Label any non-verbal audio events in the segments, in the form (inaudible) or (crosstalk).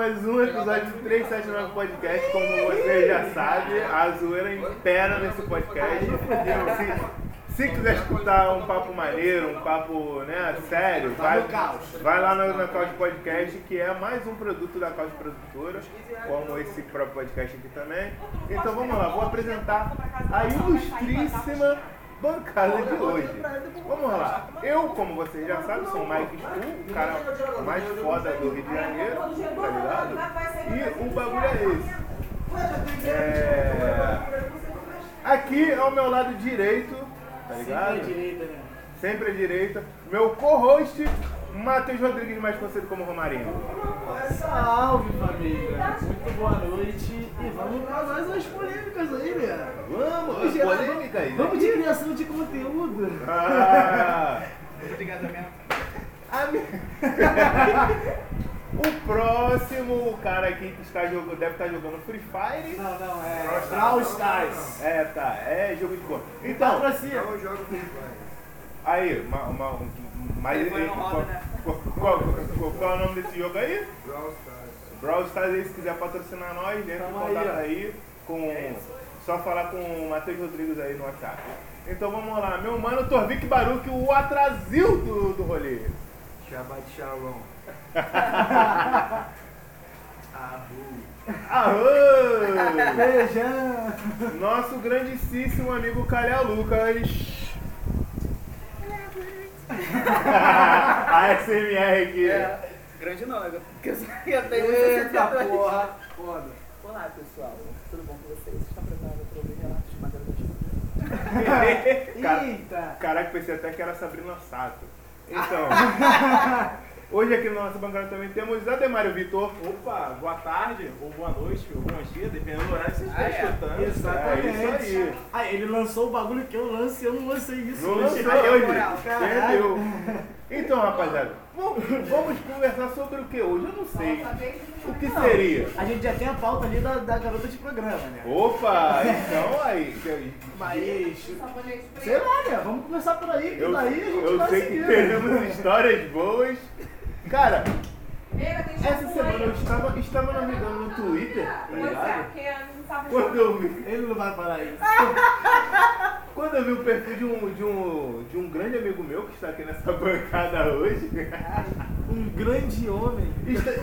mais um episódio do 379 Podcast. Como você já sabe, a zoeira impera nesse podcast. Se, se quiser escutar um papo maneiro, um papo né, sério, vai, vai lá no, na Couch Podcast, que é mais um produto da Couch Produtora, como esse próprio podcast aqui também. Então vamos lá, vou apresentar a ilustríssima bancada de hoje. Vamos lá. Eu, como vocês já sabem, sou o Mike Stu, o cara mais foda do Rio de Janeiro, tá ligado? E o bagulho é esse. É... Aqui ao meu lado direito, tá ligado? Sempre à direita, né? Sempre à direita. Meu co-host, Matheus Rodrigues, mais conhecido como Romarinho. Salve família! Muito boa noite e vamos pra mais umas polêmicas aí, né? Vamos, Vamos gerar- polêmica aí. né? Vamos de criação de conteúdo. Ah, Obrigado mi- (laughs) o próximo cara aqui que está jogando, deve estar jogando Free Fire. Não, não, é Brawl Stars. É, tá, é jogo de cor. Então. Eu jogo com aí, uma, uma, um, mais Ele foi no qual, hobby, né? qual, qual- qual- qual é o nome desse jogo aí? Brawl Stars. Brawl Stars aí, se quiser patrocinar nós, entra em contato aí com. Só falar com o Matheus Rodrigues aí no WhatsApp. Então vamos lá, meu mano Torvik Baruch, o atrasil do, do rolê. Shabbat Shalom. (laughs) Ahu. Arro! Beijão. Nosso grandíssimo amigo Calha Lucas. (laughs) A SMR aqui. É, grande eu- porque eu só eu tenho Eita 162. porra. Foda. Olá pessoal, tudo bom com vocês? Estão preparados para ouvir relatos de madeira da (laughs) Cara- Eita. Caraca, pensei até que era Sabrina Sato. Então, (laughs) hoje aqui na nossa bancada também temos Ademário Vitor. Opa, boa tarde, ou boa noite, ou bom dia, dependendo do horário que você Ah, estiver é. escutando. Exatamente. É isso aí. Ah, ele lançou o bagulho que eu lancei, eu não lancei isso. Não hoje. lançou Aí. Entendeu? Então, rapaziada, vamos, vamos conversar sobre o que hoje? Eu não sei. O que Não, seria? A gente já tem a pauta ali da, da garota de programa, né? Opa, (laughs) então aí. Mas, sei lá, né? Vamos começar por aí, que Eu, daí a gente eu vai sei que seguindo. teremos histórias boas. Cara, essa semana eu estava, estava navegando no Twitter, tá ligado? Quando eu vi, Ele não vai parar isso. (laughs) quando eu vi o perfil de um, de, um, de um grande amigo meu que está aqui nessa (laughs) bancada hoje, Um grande homem. está-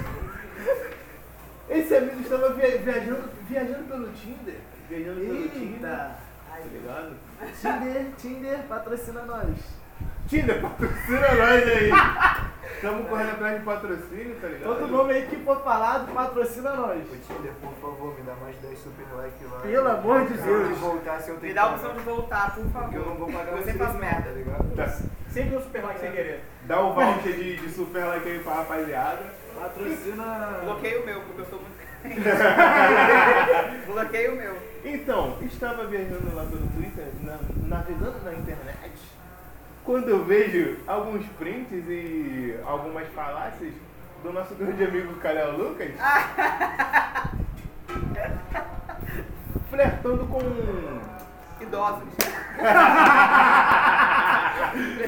esse amigo estava via- viajando, viajando pelo Tinder. Viajando pelo Tinder, Eita. tá ligado? Tinder, Tinder, patrocina nós. Tinder, patrocina nós aí. Estamos correndo atrás de patrocínio, tá ligado? Todo nome aí que for falado, patrocina nós. Ô Tinder, por favor, me dá mais 10 super likes lá. Pelo amor de Deus. voltar, se eu tenho Me dá a opção pagar. de voltar, por favor. Porque eu não vou pagar Você faz merda. tá ligado? Tá. Sempre um super like sem querer. Dá o voucher de, de super like aí pra rapaziada. Patrocina. Bloqueei o meu, porque eu sou muito. (laughs) Bloqueei o meu. Então, estava viajando lá pelo Twitter, na- navegando na internet, quando eu vejo alguns prints e algumas falácias do nosso grande amigo Calhau Lucas (laughs) flertando com. Idosos. (laughs)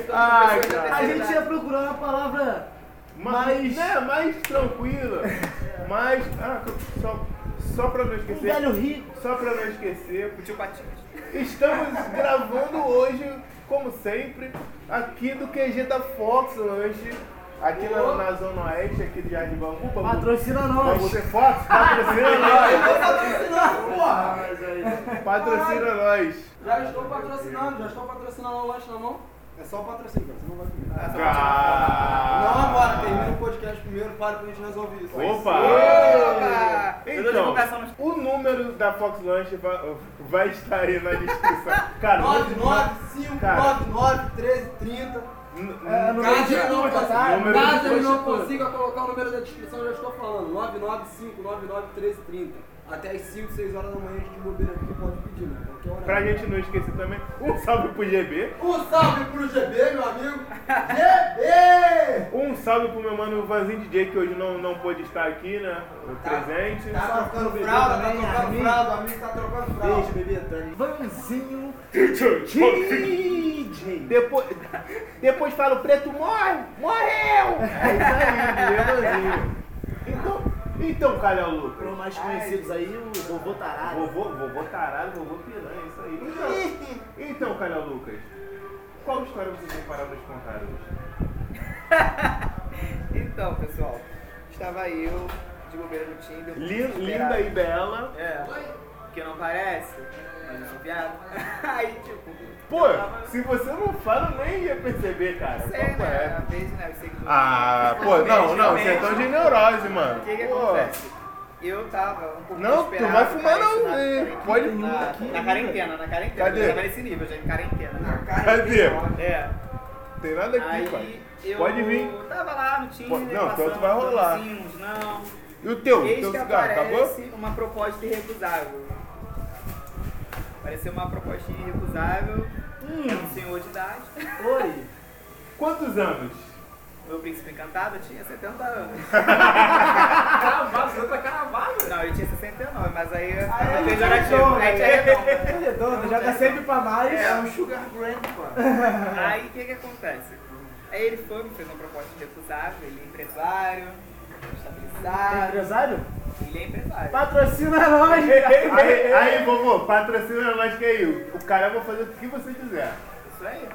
Cara. A gente ia procurar uma palavra mais, mais. né, mais tranquila, mais. Ah, só, só pra não Um esquecer. velho rico. Só pra não esquecer, tio Patinhas. Estamos gravando hoje, como sempre, aqui do QG da Fox Lanche, aqui na, na Zona Oeste, aqui de Jardim. Patrocina nós. Fox? Patrocina (laughs) nós! Patrocina nós! Já estou patrocinando, já estou patrocinando o lanche na mão. É só o patrocínio, cara, você não vai comer. Ah. Não agora, termina o podcast primeiro, para pra gente resolver isso. Opa! Opa! Eu Então, o número da Fox Lanche vai, vai estar aí na descrição. Cara, 995 Cara. 99 13 30. n- É, no Caso ele não tá? consiga, caso ele não consiga colocar o número da descrição, eu já estou falando. 995 99 13 30. Até as 5, 6 horas da manhã a gente bobeira aqui pode pedir, né? Qualquer hora. pra gente não esquecer também, um salve pro GB. Um salve pro GB, meu amigo. GB! Um salve pro meu mano Vanzinho DJ, que hoje não, não pôde estar aqui, né? Presente. Tá trocando fralda, tá também, trocando fralda, o amigo tá trocando fralda. Beijo, bebê Tani. Vanzinho (laughs) DJ. Depois, depois fala, o preto morre, morreu! (laughs) É isso aí, Vanzinho. Então, Calhau Lucas. Para os mais conhecidos aí, o vovô tarado. Vovô, vovô tarado, vovô piranha, isso aí. Então, (laughs) então Calhau Lucas, qual história você tem para nos contar hoje? (laughs) Então, pessoal, estava eu de bobeira no Tinder. Lin- Linda e bela. É. Que não parece, viado. (laughs) Aí, tipo. Pô, tava- se você não fala, eu nem ia perceber, cara. Sei, Qual né? é? Às vezes, né? Eu sei que Ah, pô, não, não, você é tão de neurose, mano. O que que acontece? Eu tava um pouco Não, tu vai fumar não, na- hein? Pode na, na quarentena, na quarentena. Cadê? Eu tava nesse nível já, em quarentena. (laughs) Cadê? É. Tem nada aqui, pai. Aí eu Pode vir. tava lá no Tinder, não, tanto vai rolar. não. E o teu? O Eis teu cigarro, acabou? uma proposta irrecusável. Apareceu uma proposta irrecusável. É um senhor de idade. (laughs) Oi. Quantos anos? Meu príncipe encantado tinha 70 anos. (laughs) Cravado, você tá cravado. Não, ele tinha 69, mas aí é Aí é pejorativo. redondo, Aí né? é redondo. É redondo, joga sempre pra mais. É. um sugar grandpa. (laughs) Aí o que que acontece? Aí ele foi, me fez uma proposta irrecusável, ele é empresário, estabilizado. Empresário? Ele é empresário. Patrocina nós. Aí, aí, vovô, patrocina nós que aí. O cara vai fazer o que você quiser. Isso aí.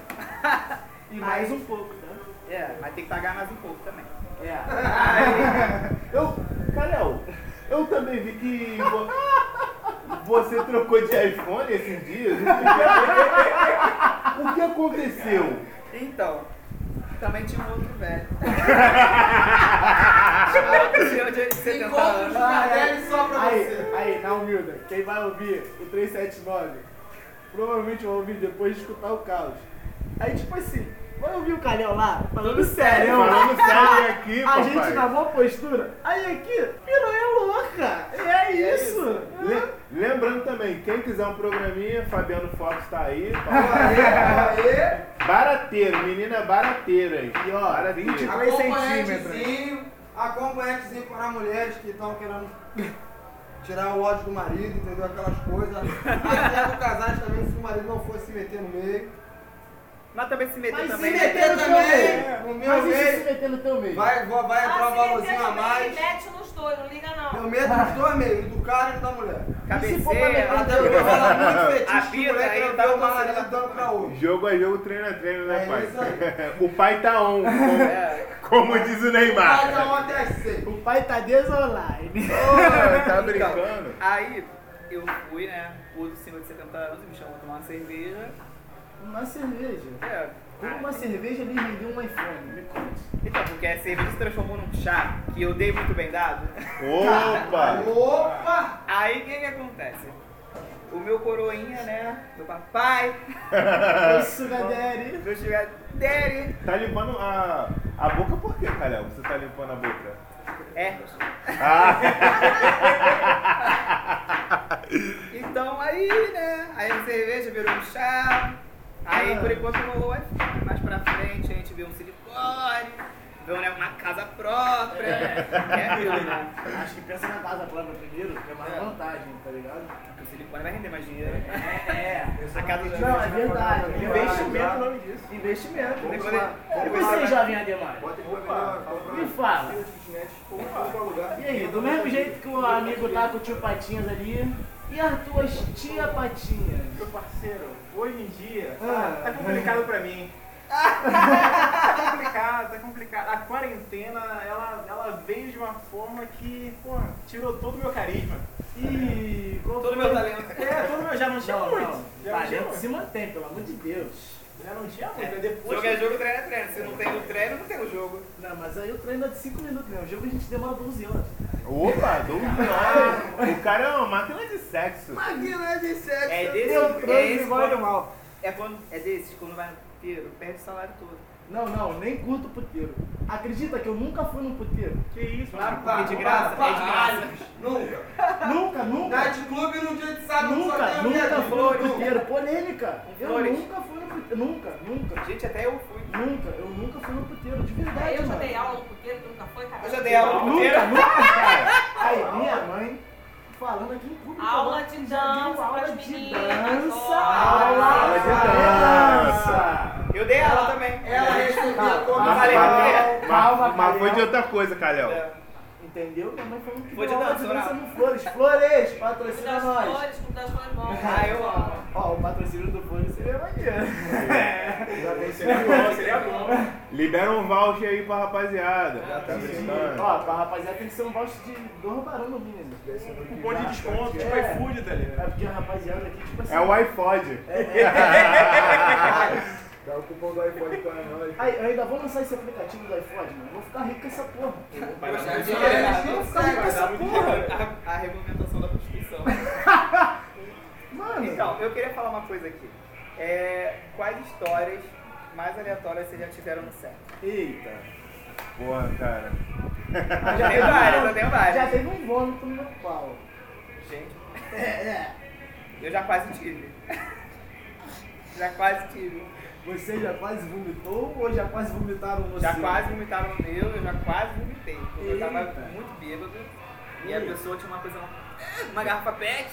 E mais um pouco, tá? É, mas tem que pagar mais um pouco também. É. Eu, Calhau, eu também vi que vo- você trocou de iPhone esses dias. (laughs) O que aconteceu? Então, também tinha um outro velho. (laughs) tinha um de 70 anos. Ah, é. Só pra aí, você. Aí, na humilda, quem vai ouvir o 379, provavelmente vai ouvir depois de escutar o caos. Aí, tipo assim, vai ouvir o Calhau lá, falando sério. Falando sério aqui, A papai. gente na boa postura. Aí aqui, piranha louca. É isso. Le- Lembrando também, quem quiser um programinha, Fabiano Fox tá aí. (laughs) Aê, Barateiro, menina barateira aí. E ó, Barateiro. 23 centímetros. Acompanhantezinho, acompanhantezinho para mulheres que estão querendo (laughs) tirar o ódio do marido, entendeu? Aquelas coisas. Até do casais também, se o marido não fosse se meter no meio. Mas também se meter Mas também. se né? meter meio. No meu Mas se se meio, meter no teu meio? vai, vai, vai entrar um Ah, se meter valorzinho a também, mais. Mete nos dois, não liga não. Eu meto nos dois meios, do cara e da mulher. Se for pra meter Cabeceira. Até porque rola muito (laughs) A fetiche que Bia mulher aí tá o marido pra- dando pra outro. Jogo a jogo, treino a treino, né, É pai? (laughs) o pai tá on, como, É. como diz o Neymar. dar um até seis. O pai tá desonline. (laughs) Ô, tá Então, brincando? aí eu fui, né? O senhor de 70 anos me chamou pra tomar uma cerveja. Uma cerveja. É. Como uma cerveja ele me deu um iPhone, me conte. Então, porque a cerveja se transformou num chá que eu dei muito bem dado. Opa! (laughs) Opa! Aí o que que acontece? O meu coroinha, né? (laughs) Meu papai, Isso, Gaderi. meu sugar daddy, Tá limpando a, a boca por quê, Calhau? Você tá limpando a boca? é. Ah! (laughs) Então aí, né? Aí a cerveja virou um chá. Aí por enquanto rolou o iPhone. Mais pra frente a gente vê um silicone, vê né, uma casa própria. É aquilo, né? Acho que pensa na casa própria primeiro, que é mais É. vantagem, tá ligado? Porque o silicone vai render mais dinheiro. É. A casa de Não, é verdade. Investimento, o nome disso. Investimento. Depois- Vamos lá. E depois- você, jovem Ademar? Bota ele pra Me fala. E aí, do mesmo jeito que o amigo tá com o tio Patinhas ali, e as tuas tia Patinhas? Meu parceiro, hoje em dia, Ah. tá complicado pra mim. tá complicado, tá complicado. A quarentena, ela, ela veio de uma forma que, pô, tirou todo o meu carisma. E Todo foi? meu talento. É, todo meu, já não tinha Não, muito. não. Já Talento se mantém, pelo amor de Deus. Já não tinha muito. Aí depois. Jogo é jogo, treino é treino. Se não tem o treino, não tem o jogo. Não, mas aí o treino é de 5 minutos, né? O jogo a gente demora 12 horas. Opa, 12 horas. O cara é uma máquina de sexo. Máquina de sexo. É desse, Eu é transo esse quando, mal. é quando é desse, quando vai no puteiro, perde o salário todo. Não, não, nem curto puteiro. Acredita que eu nunca fui num puteiro? Que isso, Claro, mano. claro. É de graça, é de graça. Nunca. Nunca, nunca. Night club no só Nunca, tem a nunca viadinho. fui no puteiro. Polêmica. Eu Flores. nunca fui no puteiro. Nunca, nunca. Gente, até eu fui. Nunca, eu nunca fui no puteiro, de verdade. Aí eu já mano. dei aula no puteiro, tu nunca foi, cara. Eu já dei aula no puteiro. Nunca, nunca, cara. (laughs) Aí, minha mãe falando aqui em público. Aula de dança aula de meninas, dança. Aula de dança. Eu dei aula também. Ela respondeu como falei Mas, foi de outra coisa, Calhau. É. Entendeu? Minha mãe falou que Vou te dar uma Flores. Flores, patrocina nós. flores, clube das bom. Ah, eu amo. (laughs) Ó, o patrocínio do Flores seria maneiro. Seria bom, seria bom. Libera um voucher aí pra rapaziada. Tá Sim. brincando? Ó, pra rapaziada tem que ser um voucher de dois barão no mínimo. Cupom de desconto, tipo É. iFood, tá É ligado? porque a rapaziada aqui, tipo assim. É o iPod. (laughs) Dá o cupom do iPhone pra nós. Aí, eu ainda vou lançar esse aplicativo do iPhone, mano. Vou ficar rico com essa porra. Vai dar Poxa, muito dinheiro, dinheiro. né? Eu vou ficar rico com essa porra. A, a regulamentação da Constituição. (laughs) Mano. Então, eu queria falar uma coisa aqui. É, quais histórias mais aleatórias vocês já tiveram no set? Eita. Porra, cara. Já tenho várias, eu tenho várias. Já teve um vômito no meu pau. Gente, É, é. eu já quase tive. já quase tive. Você já quase vomitou ou já quase vomitaram no Já quase vomitaram no meu, eu já quase vomitei. porque Eu tava muito bêbado e a pessoa tinha uma coisa, uma garrafa pet.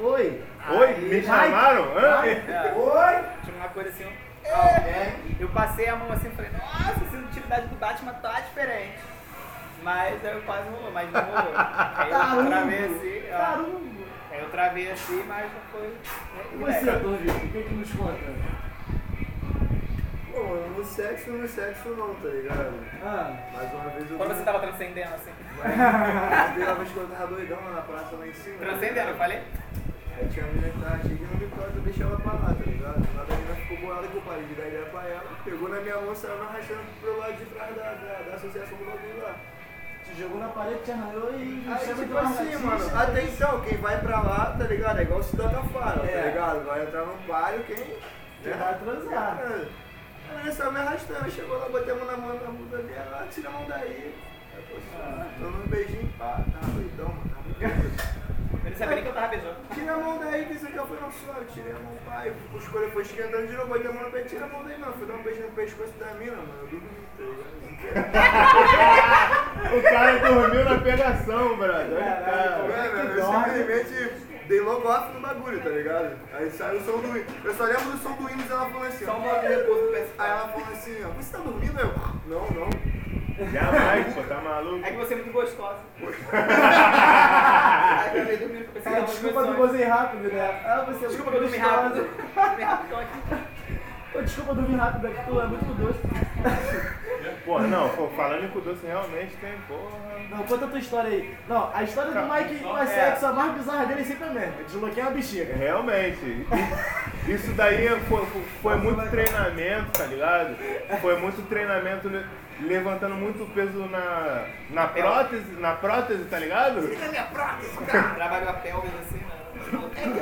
Oi. Oi, me Aí- chamaram? Hã? É, Oi. Tinha uma coisa assim, Alguém. eu passei a mão assim e falei, nossa, a sensibilidade do Batman tá diferente. Mas aí eu quase rolou, mas não rolou. Aí eu travei assim, ó. Caramba. Aí eu travei assim, mas não foi. né, E você, Torvito, o que que nos conta? Pô, mano, no sexo, no sexo não, tá ligado? Ah. Mais uma vez eu Quando você tava transcendendo assim. Mas primeira vez que eu tava doidão lá na praça lá em cima. Transcendendo, eu falei? Aí tinha uma menina que tava chegando no Vitória, eu deixei ela pra lá, tá ligado? Nada a menina ficou bolada que eu parei de dar ideia pra ela, pegou na minha mão, saiu me arrastando pro lado de trás da, da, da associação do bagulho lá. Te jogou na parede, te arranhou e Aí, de tipo assim, mano, até então, quem vai pra lá, tá ligado? É igual o Cidadão da Fara, É. tá ligado? Vai entrar num palio, quem... Quem vai transar. É. Menina saiu me arrastando, chegou lá, botei a mão na mão da bunda dela, ela tira a mão daí. Aí, pô, Ah. tô num beijinho, pá, tá doidão, mano, tá muito doido. Eu não sabia que eu tava beijando. Tira a mão daí, que isso aqui eu fui só, eu tirei a mão, pai, o escolha foi esquentando de novo, botei a mão no peito, tira a mão daí, mano, fui dar um beijo no pescoço da mina, mano, eu dormi, tá ligado? (laughs) O cara dormiu na pegação, brother. Olha o cara. Mano, eu simplesmente dei logo off no bagulho, tá ligado? Aí saiu o som do hino. Eu só lembro do som do hino e ela falando assim, ó. Só um bagulho de repouso do Aí PS4. ela falou assim, ó, você tá dormindo? Eu, não, não. Jamais, pô, tá maluco? É que você é muito gostosa. (laughs) Aí eu acabei dormindo, eu É, que tava desculpa do começando. gozei rápido, né? Ah, você é Desculpa muito que eu dormi rápido. Dormi rápido, tô aqui. Ô, Desculpa dormir rápido, é que tu é muito doce. Pô, não, pô, falando em cu doce, realmente tem, porra. Não, conta a tua história aí. Não, a história do Mike com a É. sexo, a mais bizarra dele é sempre a mesma. Eu desbloqueei uma bexiga. Realmente. Isso daí foi, foi- muito treinamento, tá ligado? Foi muito treinamento le- levantando muito peso na, na prótese, na prótese, tá ligado? Trabalhou a pelvis assim, né?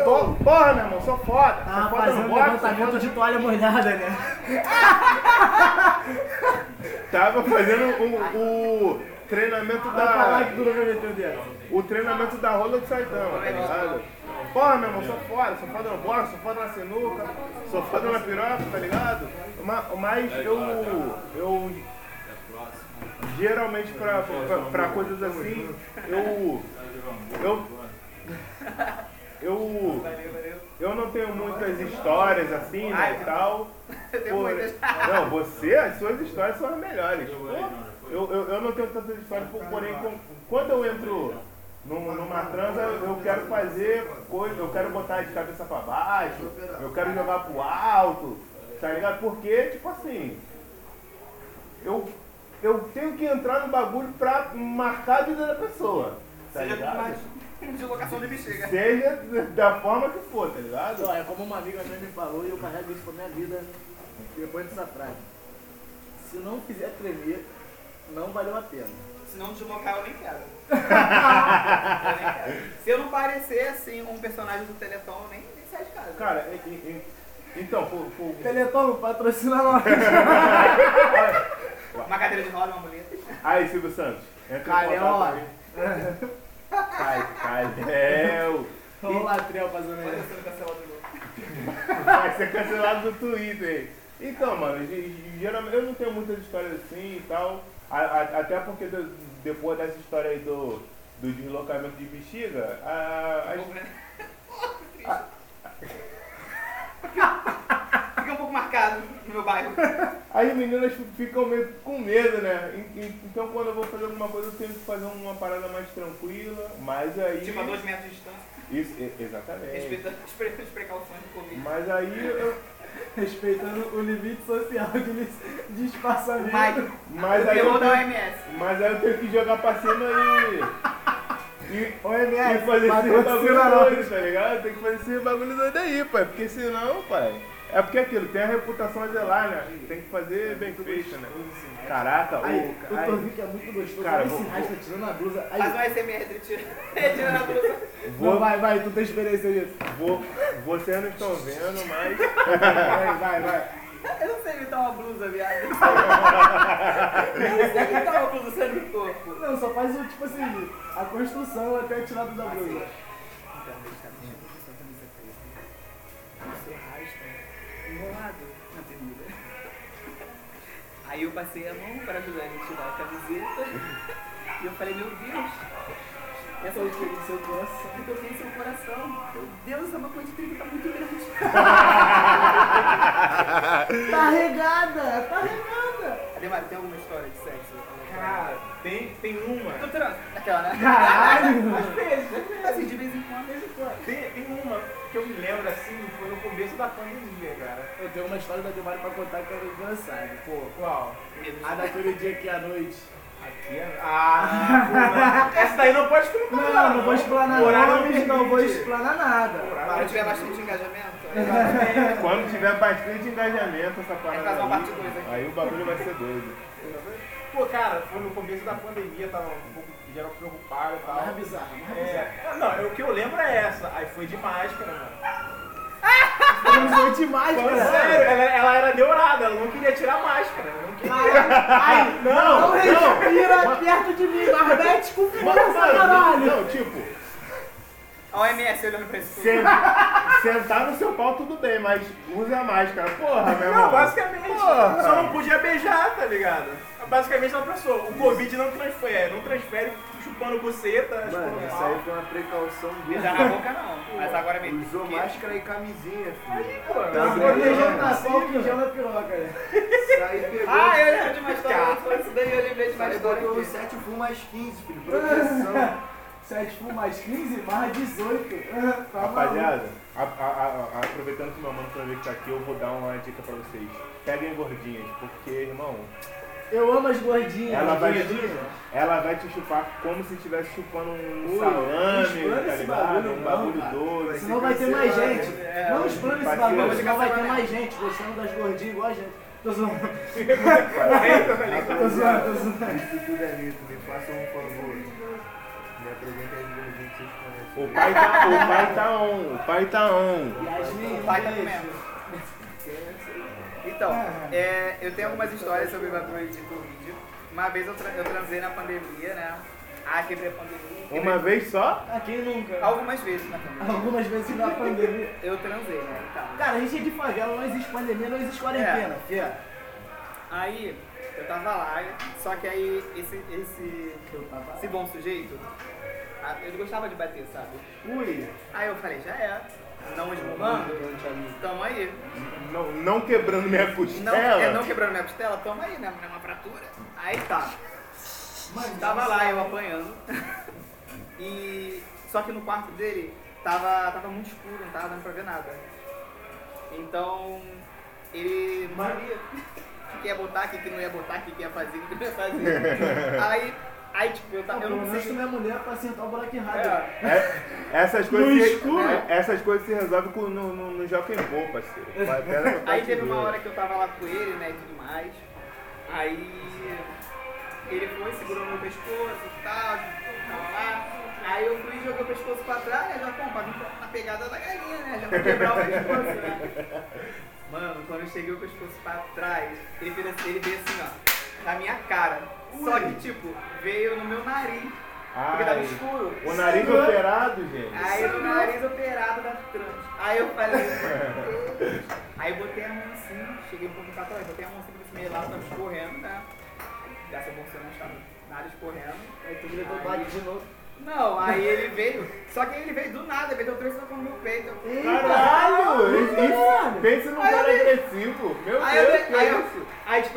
Pô, porra, meu irmão, sou foda. Ah, sou foda fazendo sou levantamento foda- de toalha molhada, né? (laughs) Tava fazendo o, o treinamento Vai falar da. que não vai meter o treinamento da rola de Saitama, tá ligado? Porra, meu irmão, sou foda, sou foda no boxe, sou foda na sinuca, sou foda na piroca, tá ligado? Ma- Mas eu. eu geralmente pra, pra, pra coisas assim, eu. Eu. Eu. Valeu, valeu. Eu não tenho muitas histórias assim, né, e tal. (laughs) Muitas. Não, você, as suas histórias são as melhores. Eu, eu, eu não tenho tantas histórias, por- porém, quando eu entro num- numa transa, eu quero fazer coisa, eu quero botar de cabeça pra baixo, eu quero jogar pro alto, tá ligado? Porque, tipo assim, eu, eu tenho que entrar no bagulho pra marcar a vida da pessoa, tá ligado? (laughs) deslocação de bexiga. Seja da forma que for, tá ligado? É como uma amiga minha me falou e eu carrego isso pra minha vida depois dessa frase. Se não fizer tremer, não valeu a pena. Se não deslocar, eu nem quero. (laughs) Eu nem quero. Se eu não parecer assim um personagem do Teleton, eu nem, nem saio de casa. Cara, e- e- então, por, por, Teleton, patrocina nós. (laughs) Uma cadeira de roda, uma muleta. Aí, Silvio Santos. Ó. aí. Cai, Calhão. Vamos lá, Trel, fazendo Olha isso. sendo cancelado de novo. Vai ser cancelado do Twitter. Então, mano, ge- ge- geralmente eu não tenho muitas histórias assim e tal. A- a- até porque de- depois dessa história aí do, do deslocamento de bexiga, a, a- um (laughs) pouco marcado no meu bairro. (laughs) as meninas ficam meio com medo, né? Então quando eu vou fazer alguma coisa eu tenho que fazer uma parada mais tranquila, mas aí. Tipo, a dois metros de distância. Isso, exatamente. Respeitando as precauções do Covid. Mas aí eu. (laughs) Respeitando o limite social de, de espaçamento. Mike, Mas o aí, terror eu da tenho, OMS. mas aí eu tenho que jogar pra cima e. (laughs) E, OMS, e fazer esse bagulho doido, tá ligado? Tem que fazer esse bagulho doido aí, pai. Porque senão, pai. É porque aquilo, tem a reputação a zelar, né? Tem que fazer bem feito, né? Caraca, Aí, o. o ai, Torvic é muito gostoso. Cara, esse rasta tirando a blusa. Aí, um SMR retirando (laughs) retirando a blusa. Não, vou, vai, vai, tu tem experiência nisso. vou, vocês não estão vendo, mas. Vai, vai, vai. Eu não sei imitar uma blusa, viado. (laughs) Eu não sei imitar uma blusa saindo do corpo. Não, só faz o, tipo assim, a construção até a tirada da blusa. Então, deixa. O seu rasta enrolado na bermuda. Aí eu passei a mão para ajudar ele a tirar a camiseta. E eu falei, meu Deus, essa que do seu coração. eu toquei em seu coração. Meu Deus, essa maconha de trigo tá muito grande. (laughs) Tá regada, tá regada. Ademar, tem alguma história de sexo? Cara, tem, tem uma. Tu transa? Aquela, né? Caralho. (laughs) Às vezes, assim, de vez em quando. Tem, tem uma que eu me lembro assim, foi no começo da pandemia, tenho uma história da Demari pra contar que era engraçada. Pô, Qual? a daquele dia aqui à noite. Aqui é. Ah, pô, não. essa daí não pode contar. Não, não vou explanar nomes, não vou permite. explanar nada. Quando tiver bastante engajamento, Quando tiver bastante engajamento essa parada. uma aí, aqui. aí o bagulho vai ser doido. Pô, cara, foi no começo da pandemia, tava um pouco geral preocupado e tal. Mais bizarro, mais bizarro. É, não, o que eu lembro é essa. Aí foi de máscara, mano. Foi demais, Falando cara. sério, ela, ela era neurada, ela não queria tirar a máscara. ela Não queria. Ai, Não, não respira perto de mim, Marbete com força, caralho. Não, tipo, a OMS olhando pra esse sen- sentar no seu pau tudo bem, mas use a máscara. Porra, meu irmão. Não, basicamente. Porra. Só não podia beijar, tá ligado? Basicamente ela pensou, o Covid não transfere, não transfere chupando buceta, Mano, chupando isso aí foi uma precaução Beijar dura. na boca não, mas agora mesmo. Usou máscara e camisinha, filho. Aí, pô, Tá planejando na sol gel na piroca, né? Isso aí pegou. Ah, eu lembro de uma história, foi isso daí, eu lembrei de uma história botou aqui. 7 full mais 15, filho. Proteção. (laughs) 7 full mais 15, mais 18. (laughs) Tá Rapaziada, a- a- a- a- aproveitando que meu mano também que tá aqui, eu vou dar uma dica pra vocês. Peguem gordinhas, porque, irmão, Eu amo as gordinhas. ela vai, gordinhas. ela vai te chupar como se estivesse chupando um Ui, salame, tá ligado? bagulho, Um não, bagulho cara. doido. Senão vai ter mais gente. né? Não explana esse bagulho, vai senão vai ter mais gente gostando das gordinhas igual a gente. Tô zoando, (laughs) tô zoando, tô zoando. Isso tudo é mito, me façam um favor. Me apresentem as gordinhas que vocês conhecem. O pai tá, o pai tá on, o pai tá on. Yasmin, O pai tá beijo. Então, é, eu tenho algumas histórias sobre bagulho de Covid. Uma vez eu, tra- eu transei na pandemia, né? Ah, quebrei a pandemia. quebrei- Uma vez só? Ah, quem nunca? Algumas vezes na pandemia. Algumas vezes na pandemia. (laughs) Eu transei, né? e tal. Cara, a gente é de favela, não existe pandemia, não existe quarentena. fia. Aí, eu tava lá, só que aí esse, esse, esse bom sujeito, ah, ele gostava de bater, sabe? Ui. Aí eu falei, já é. Não esmumando, tamo aí. Não, não quebrando minha Não, costela? é, não quebrando minha costela, tamo aí, né? Uma fratura. Aí tá. Tava lá eu apanhando. E. Só que no quarto dele tava, tava muito escuro, não tava dando pra ver nada. Então ele não sabia o que ia botar, o que não ia botar, o que ia fazer, o que não ia fazer. (laughs) Aí, aí tipo, eu, tava, eu Pelo não sei. tu não é mulher pra sentar o buraco errado. É. É, essas coisas No se, escuro? é, essas coisas se resolvem com, no, no, no Jockey Pô, parceiro. (laughs) Aí teve uma hora que eu tava lá com ele, né, e tudo mais. Aí ele foi, segurou meu pescoço e tal, tava lá. Aí eu fui e joguei o pescoço pra trás, né, já pô, pra vir na pegada da galinha, né, já pra quebrar o pescoço, né. Mano, quando eu cheguei o pescoço pra trás, ele, fez assim, ele veio assim, ó, na minha cara. Só que, tipo, veio no meu nariz, porque tava escuro. o nariz operado, gente. Aí no nariz operado da trans. Aí eu falei. (laughs) aí eu botei a mão assim, cheguei um pouco pra trás, botei a mão assim pra cima lá, tava escorrendo, né? Dessa bolsa não achava nada escorrendo. Aí tu gritou bate de novo. Não, aí ele veio. Só que ele veio do nada, meteu três socos no meu peito. Caralho! Isso, pensa num Aí eu cara agressivo. Meu Aí eu Deus, dei- que aí é eu- isso? Aí de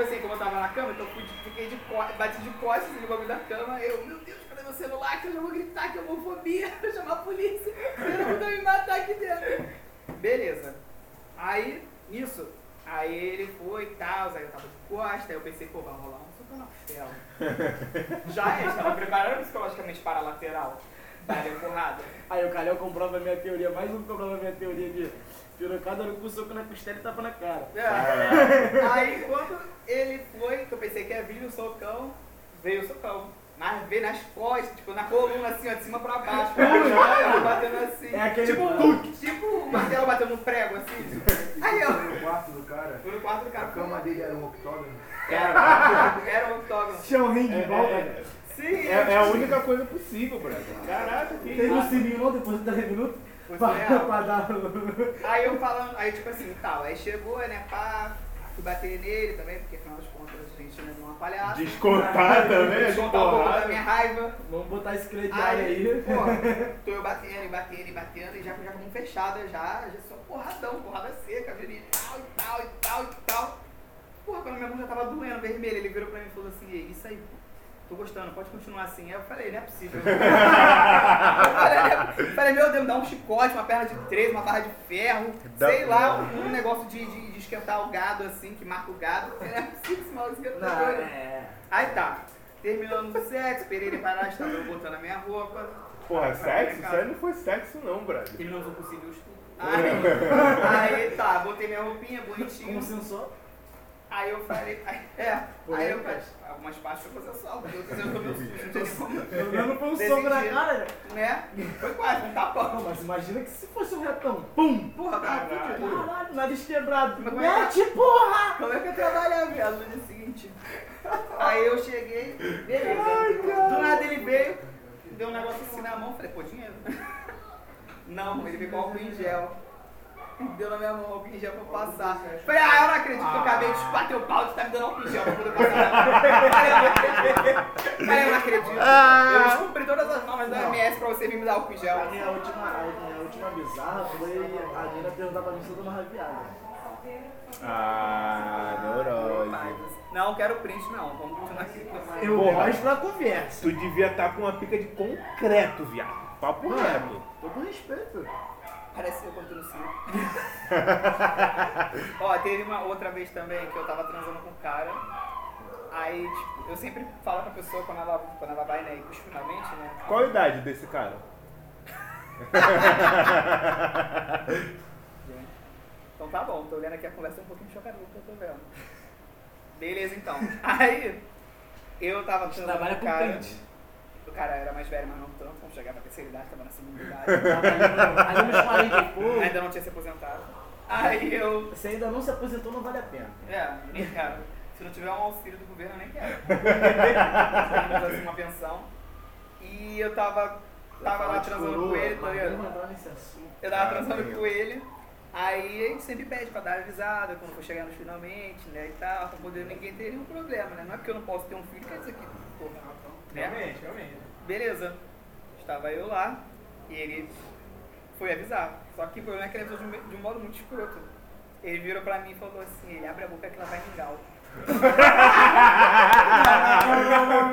costas, ele bagulho da cama. Eu, meu Deus, cadê meu celular? Que eu já vou gritar que é homofobia, (laughs) vou chamar a polícia. Ele vai me matar aqui dentro. Beleza. Aí, nisso, aí ele foi e tal, aí eu tava de costas, aí eu pensei, pô, vai rolar um soco na tela. Já é, estava preparando psicologicamente para a lateral. Valeu porrada. Aí o Calhão comprova a minha teoria, mais um comprova a minha teoria de pirocada no cu, soco na costela e tapa na cara. É. Aí quando ele foi, que eu pensei que ia vir o socão, veio o socão. Mas veio nas costas, tipo, na coluna, assim, ó, de cima pra baixo. Tava batendo assim. É aquele tipo, tipo o martelo batendo no prego, assim. Aí eu. No quarto do cara, Fui no quarto do a cara. cama dele era um octógono. Era, era um octógono. Tinha um ringue É, em volta. é, Sim, É, é a única coisa possível, brother. Caraca, que Teve um sininho não depois de 10 minutos Foi pra, (laughs) pra dar. Aí eu falando, aí tipo assim, tal, aí chegou, né, pá, fui bater nele também, porque afinal de contas a gente não é uma palhaça. Descontar (laughs) também, de Descontar um pouco da minha raiva. Vamos botar esse crediário Aí, aí. pô, (laughs) tô eu batendo e batendo e batendo, e já já com a mão fechada, já, já só porradão, porrada seca, viu, e tal, e tal, e tal, e tal. Porra, quando minha mão já tava doendo, vermelha, ele virou pra mim e falou assim, "Ei, isso aí, tô gostando, pode continuar assim. Aí eu falei, não é possível. (laughs) eu falei, falei, meu Deus, me dá um chicote, uma perna de três, uma barra de ferro, Dá- sei lá, um, um negócio de, de, de esquentar o gado, assim, que marca o gado. Não é possível esse maluco esquentar é. Aí tá, terminando o sexo, esperei ele parar, estava botando a minha roupa. Porra, Aí, sexo? pra Isso aí não foi sexo não, brother. Terminamos o possível estudo. (laughs) Aí, aí tá, botei minha roupinha bonitinho. Como sensor? Aí eu falei, aí, é, aí eu falei, algumas partes outras eu tô meio sujo, não. Pelo menos foi um soco na cara. Né? Foi quase, um tapão. Não, mas imagina que se fosse um retão. Pum! Porra, tá fudido. Caralho, nariz quebrado. É Mete, porra! Como é que eu trabalhava, viado, no dia seguinte? Aí eu cheguei, beleza. Do nada ele veio, deu um negócio assim na mão, falei, pô, dinheiro. Não, ele veio com álcool em gel. Deu na minha mão álcool em gel pra passar. Falei, ah, eu não acredito que eu acabei de bater o pau e tá me dando álcool em gel pra poder passar. Falei, eu não acredito. Falei, eu descobri todas as normas da MS pra você vir me dar álcool em A gel. minha última, a minha última bizarra foi a Nina perguntar pra mim se eu tô mais viada. Ah, neurose. Não, quero print não, vamos continuar aqui. Eu gosto da conversa. Tu devia estar com uma pica de concreto, viado. Papo reto. Todo respeito. Parece eu quando circo. (laughs) Ó, teve uma outra vez também que eu tava transando com um cara. Aí, tipo, eu sempre falo pra pessoa quando ela, quando ela vai, né, e finalmente, né? Qual a idade desse cara? (laughs) Então tá bom, tô olhando aqui a conversa um pouquinho chocada que eu tô vendo. Beleza, então. (laughs) Aí, eu tava transando Trabalha com com um cara. pente. O cara era mais velho, mas não tanto. Quando chegava na terceira idade, tava na segunda (laughs) idade. Ali nos 40 e pouco. Ainda não tinha se aposentado. Aí eu Você ainda não se aposentou, não vale a pena. É, nem quero. Se não tiver um auxílio do governo, eu nem quero. (laughs) Assim uma pensão. E eu tava, tava lá transando com ele, tá ligado? Eu tava Ah, transando com ele. Aí a gente sempre pede pra dar avisada quando for chegar no finalmente, né? E tal, pra poder ninguém ter nenhum problema, né? Não é porque eu não posso ter um filho, quer dizer que, porra, né? Realmente, realmente. Beleza. Estava eu lá e ele foi avisar. Só que o problema é que ele avisou de um, de um modo muito escroto. Ele virou pra mim e falou assim, ele abre a boca que ela vai mingau. (laughs)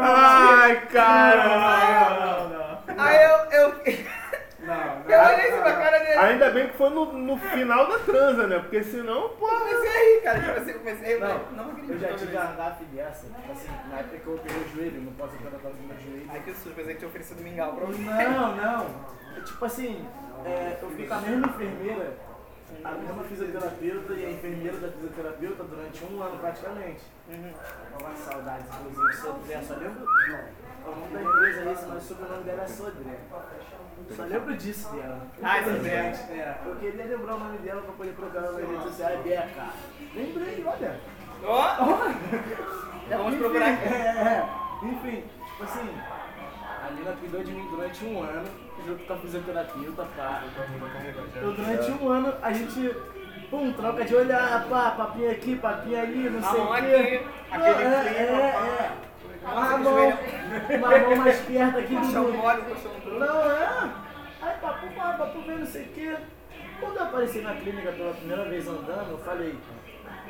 Ai, cara! Aí eu, eu, Não, eu olhei pra cara dele. Ainda bem que foi no, no final da transa, né? Porque senão, Eu porra. comecei a rir, cara. Tipo assim, eu comecei a rir. eu falei, Não, Não acredito. eu já eu tive a isso. gafe dessa, tipo assim, na época que eu operei o joelho, não posso operatório do meu joelho. Ai, que susto, pensei que tinha oferecido mingau pra você. Não, não. É Tipo assim, é, eu fiquei com a mesma enfermeira, a mesma fisioterapeuta e a enfermeira da fisioterapeuta durante um ano praticamente. Uhum. Uma saudade, inclusive, Sodré. Só lembro. O nome da empresa é esse, mas o sobrenome dela é Sodré. Só lembro disso dela. Ah, é. Infelizmente, É, eu queria lembrar o nome dela pra poder procurar nas redes sociais. Beca. Lembrei, olha. Ó, já (laughs) vamos procurar aqui. É, é. Enfim, tipo assim, a Lina cuidou de mim durante um ano, junto com a fisioterapeuta, pá. Eu, durante um ano, a gente, pum, troca de olhar, pá, papinho aqui, papinho ali, não A sei o aqui, quê. aquele é, clima, é, pá. é. Uma mão, joelho. uma mão mais perto aqui do Colchão mole, colchão duro. Não, é. Aí papo, pá, papo vem, não sei o quê. Quando eu apareci na clínica pela primeira vez andando, eu falei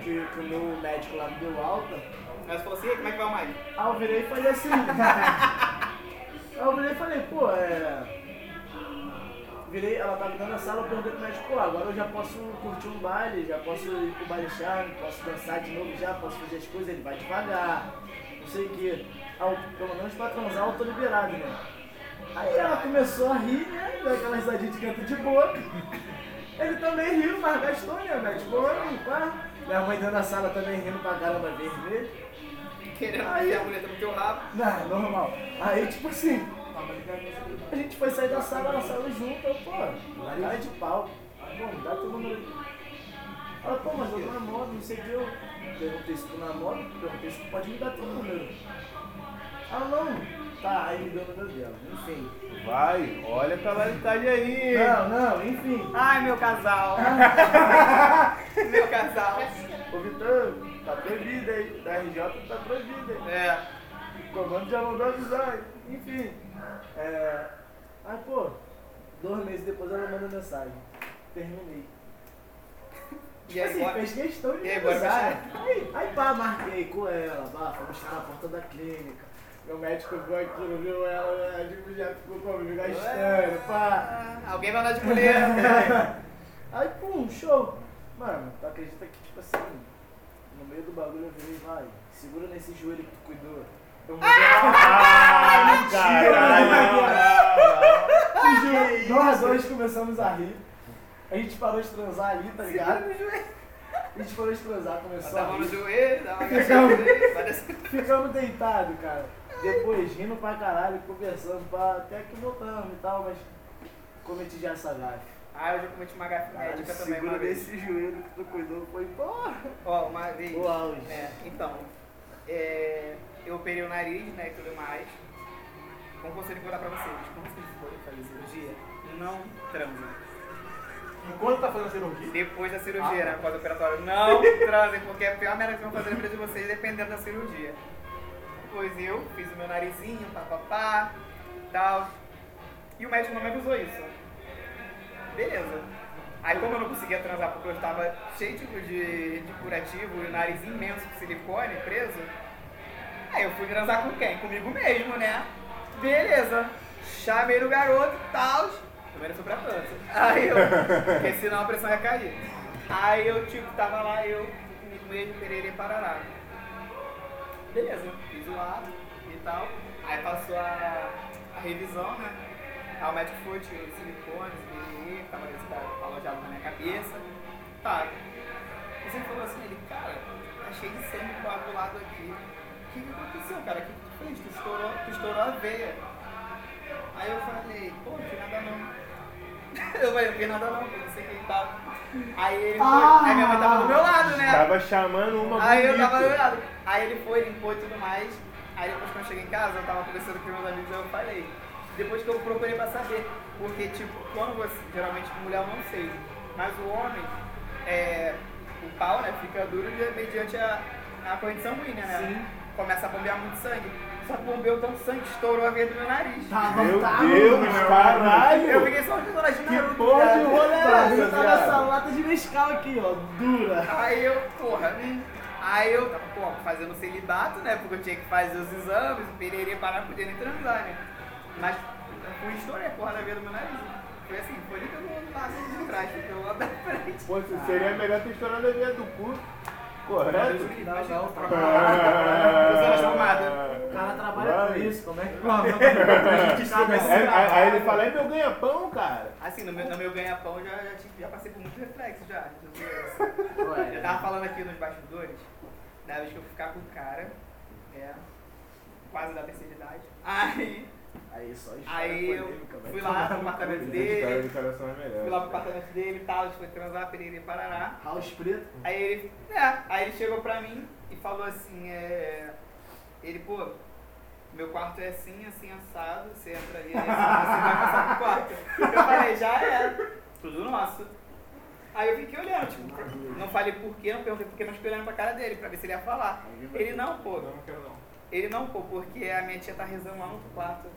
que, que o meu médico lá me deu alta. Aí você falou assim, "E aí, como é que vai o Mike? Aí eu virei e falei assim. (laughs) aí eu virei e falei, pô, é. Virei, ela tava dando a sala, eu perguntei pro médico, pô, agora eu já posso curtir um baile, já posso ir pro baile charme, posso dançar de novo já, posso fazer as coisas, ele vai devagar, sei o quê. Eu, pelo menos pra transar eu tô liberado, né? Aí ela começou a rir, né? Deu aquela risadinha de canto de boca. (laughs) Ele também riu, mas gastou, né? Médico, pá. Minha mãe dando a sala também rindo pra caramba vermelho. Querendo Aí- a muleta no teu rabo. Não, normal. Aí, tipo assim, a gente foi sair da sala, ela saiu junto, eu, pô, cara de pau. Me dá teu número aí. Ela, pô, mas eu namoro, não sei o que, eu perguntei se tu namora, perguntei se tu pode me dar teu número. Ela, não. Tá, aí me deu o número dela, enfim. Vai, olha a cavaridade aí. Não, não, enfim. Ai, meu casal. (laughs) meu casal. Ô, Vitor, tá proibido aí, da RJ tá proibido aí. É. O comando já mandou avisar. Enfim. É... Aí, pô, dois meses depois ela manda mensagem. Terminei. E Tipo aí, assim, bora- fez questão de E aí, bora avisar. Aí, aí, pá, marquei com ela, pá, fomos buscar na porta da clínica. Meu médico viu aquilo, viu ela, a gente já ficou comigo gastando, pá. Ah, Alguém vai andar de mulher. (laughs) Aí, pum, show. Mano, tu acredita que, tipo assim, no meio do bagulho eu virei, vai, segura nesse joelho que tu cuidou. Eu Ah, caralho. (laughs) Juro, Nós dois começamos a rir. A gente parou de transar ali, tá ligado? A gente parou de transar, começou a a mão no joelho, dá uma agachada, vai descer. Ficamos deitados, cara. Depois rindo pra caralho, conversando, pra... até que voltamos e tal, mas cometi já essa gafe. Ah, eu já cometi uma gafe médica também segura desse joelho que tu cuidou, foi porra. Ó, uma vez. O auge. É, então, é, eu operei o nariz, né, e tudo mais. Como conselho que eu vou dar pra vocês, quando vocês forem fazer cirurgia, não transem. Enquanto tá fazendo cirurgia, Depois da cirurgia, né, pós-operatório, não (laughs) transem, porque é a pior merda que vão fazer na vida de vocês, dependendo da cirurgia. Depois eu fiz o meu narizinho, papapá, tal. E o médico não me avisou isso. Beleza. Aí como eu não conseguia transar porque eu estava cheio de, de, de curativo e o nariz imenso com silicone preso, aí eu fui transar com quem? Comigo mesmo, né? Beleza. Chamei o garoto e tal. Também não fui pra França. (laughs) Aí eu. (laughs) Porque senão a pressão ia cair. Aí eu, tipo, tava lá, eu comigo mesmo, pererê, parará. Beleza, fiz o ato e tal. Aí passou a, a revisão, né? Aí o médico foi, tirou os silicones, que tava alojado na minha cabeça. Tá. E você falou assim, ele, cara, tá cheio de sangue coagulado aqui. O que, que aconteceu, cara? O que, que tu fez? Tu estourou, tu estourou a veia. Aí eu falei, pô, (laughs) Eu falei, não fiz nada não, não sei quem tava. Aí ele foi, aí minha mãe tava do meu lado, né? Tava chamando uma Aí eu tava do lado. Aí ele foi, limpou e tudo mais. Aí depois quando eu cheguei em casa, eu tava conversando com meus amigos, eu falei. Depois que eu procurei pra saber. Porque, tipo, quando você. Geralmente mulher eu não sei. Mas o homem, é, o pau, né, fica duro mediante a, a corrente sanguínea, né? Sim. Começa a bombear muito sangue. Só que bombeou tanto sangue, que estourou a veia do meu nariz. Tava, Meu tava, Deus, mano. caralho. Eu fiquei só personagem de Que Naruto. porra de rolê é Tá, essa, tava essa viado? lata de mescal aqui, ó, dura. Aí eu, porra, né? Aí eu tava, pô, fazendo celibato, né? Porque eu tinha que fazer os exames, o pererê parar, podia nem transar, né? Mas fui estourei a porra da veia do meu nariz. Foi assim, foi nem pelo lado de trás, foi pelo lado da frente. Pô, seria melhor ter estourado a veia do cu. Correto? Não, não, tá. As pomadas. O cara trabalha com isso, como é que Aí, ele fala, é meu ganha-pão, cara. Assim, no meu, no meu ganha-pão já, já, tive- já passei por muitos reflexos já. já. Eu tava falando aqui nos bastidores, da vez que eu ficar com o cara, é, quase da terceira idade. Aí, Aí só história aí eu fui lá no no cu. apartamento dele, é fui lá pro apartamento dele e tal, a gente foi transar, pererê, parará. House preto. Aí ele, é, aí ele chegou pra mim e falou assim, é, ele, pô, meu quarto é assim, assim, assado, você entra ali, assim, você vai passar pro quarto. Eu falei, já é, tudo nosso. Aí eu fiquei olhando, tipo, não falei por quê, não perguntei por quê, mas fiquei olhando pra cara dele, pra ver se ele ia falar. Ele, não, pô, não, não quero não. Ele não, pô, porque a minha tia tá rezando lá no quarto.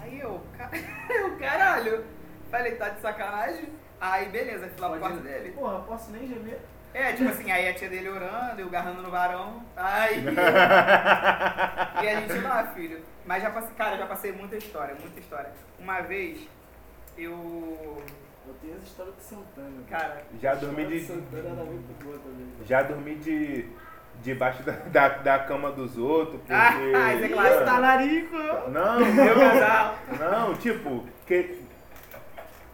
Aí eu, ca- (laughs) eu, caralho, falei, tá de sacanagem? Aí beleza, fui lá pro quarto dele. Porra, posso nem gemer. É, tipo assim, aí a tia dele orando, eu agarrando no varão. Aí. (laughs) e a gente lá, filho. Mas já passei, cara, já passei muita história, muita história. Uma vez, eu. Eu tenho essa história de Santana. Cara, Já dormi de. Santana era muito boa também. Já dormi de. Debaixo da, (laughs) da, da cama dos outros. (laughs) Porque... Ah, isso é clássico. Talarico! Não, (laughs) meu casal. Não, tipo, que,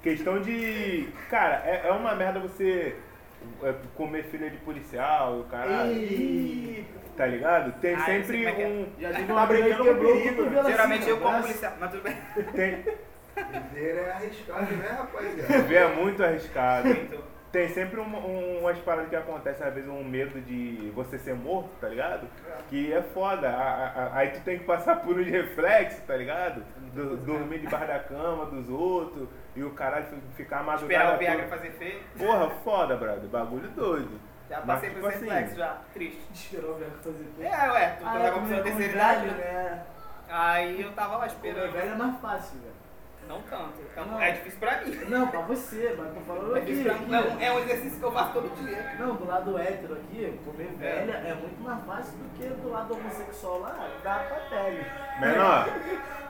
questão de. Cara, é, é uma merda você é, comer filha de policial, caralho. Ih, Tá ligado? Tem Ah, sempre é é. um. Já tive Tá uma briga que quebrou o cotovelo geralmente assim, eu como ó. policial, mas tudo bem. Tem, Viver é arriscado, né, rapaziada? ver é muito arriscado. Muito. Tem sempre um, um, umas paradas que acontecem, às vezes um medo de você ser morto, tá ligado? Que é foda. A- a- a- Aí tu tem que passar por uns reflexos, tá ligado? Do- dormir debaixo da cama dos outros e o caralho fi- ficar Esperar madrugada o Viagra fazer feio. Porra, foda, brother. Bagulho doido. Já Mas, passei tipo por assim, reflexo já, triste. Esperou o velho fazer tudo. É, ué, tu Ah, tava é, com com terceira idade. né? Aí eu tava lá esperando. velho é mais fácil, velho. Não tanto. Então, Não. É difícil pra mim. Não, pra você, mas tô falando É, aqui. aqui. Não, é um exercício que eu faço todo dia. Não, do lado hétero aqui, comer velha é muito mais fácil do que do lado homossexual lá, dá pra pele. Menor, (laughs)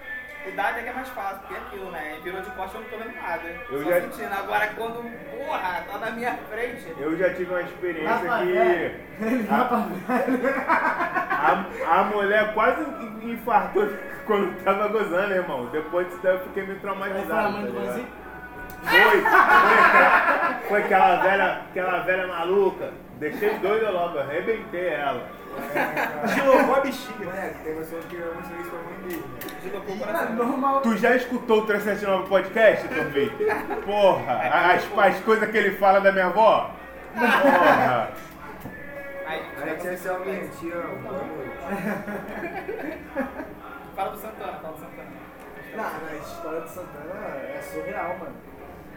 Idade é que é mais fácil, porque é aquilo, né? Virou de costa, eu não tô vendo nada. Eu Só já- sentindo. Agora, quando, porra, tá na minha frente. eu já tive uma experiência pra que (laughs) a, a mulher quase in- infartou quando tava gozando, irmão. Depois disso daí eu fiquei meio traumatizado. tá. Foi, foi, aquela, foi aquela velha, aquela velha maluca. Deixei doida logo, arrebentei ela. (laughs) Deslocou a bexiga. Moleque, tem noção que eu mostrei isso pra mãe dele, né? Deslocou o É coração. normal. Tu já escutou o 379 podcast, Torbi? Porra, as, as coisas que ele fala da minha avó? Porra. Aí, Alex é alguém, te amo, boa noite. fala do Santana, fala do Santana. Não, a história de Santana é surreal, mano.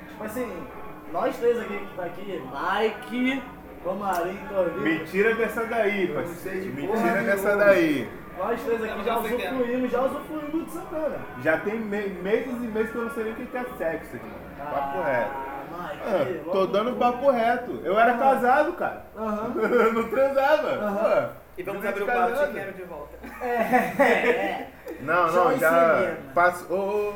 Tipo assim, nós três aqui que tá aqui, Mike, Romarinho, Torvinho, Mentira dessa daí, não parceiro. porra Mentira dessa nenhuma. daí. nós três aqui já não usufruímos, já usufruímos de Santana. Já tem me- meses e meses que eu não sei nem o que é sexo, irmão. Papo reto. Ah, Ah, tô dando papo reto. Eu era casado, cara. Aham. Eu (laughs) não transava. Aham. Pô, E vamos abrir o de quero de volta. (laughs) É, é. Não, Já não, já passou.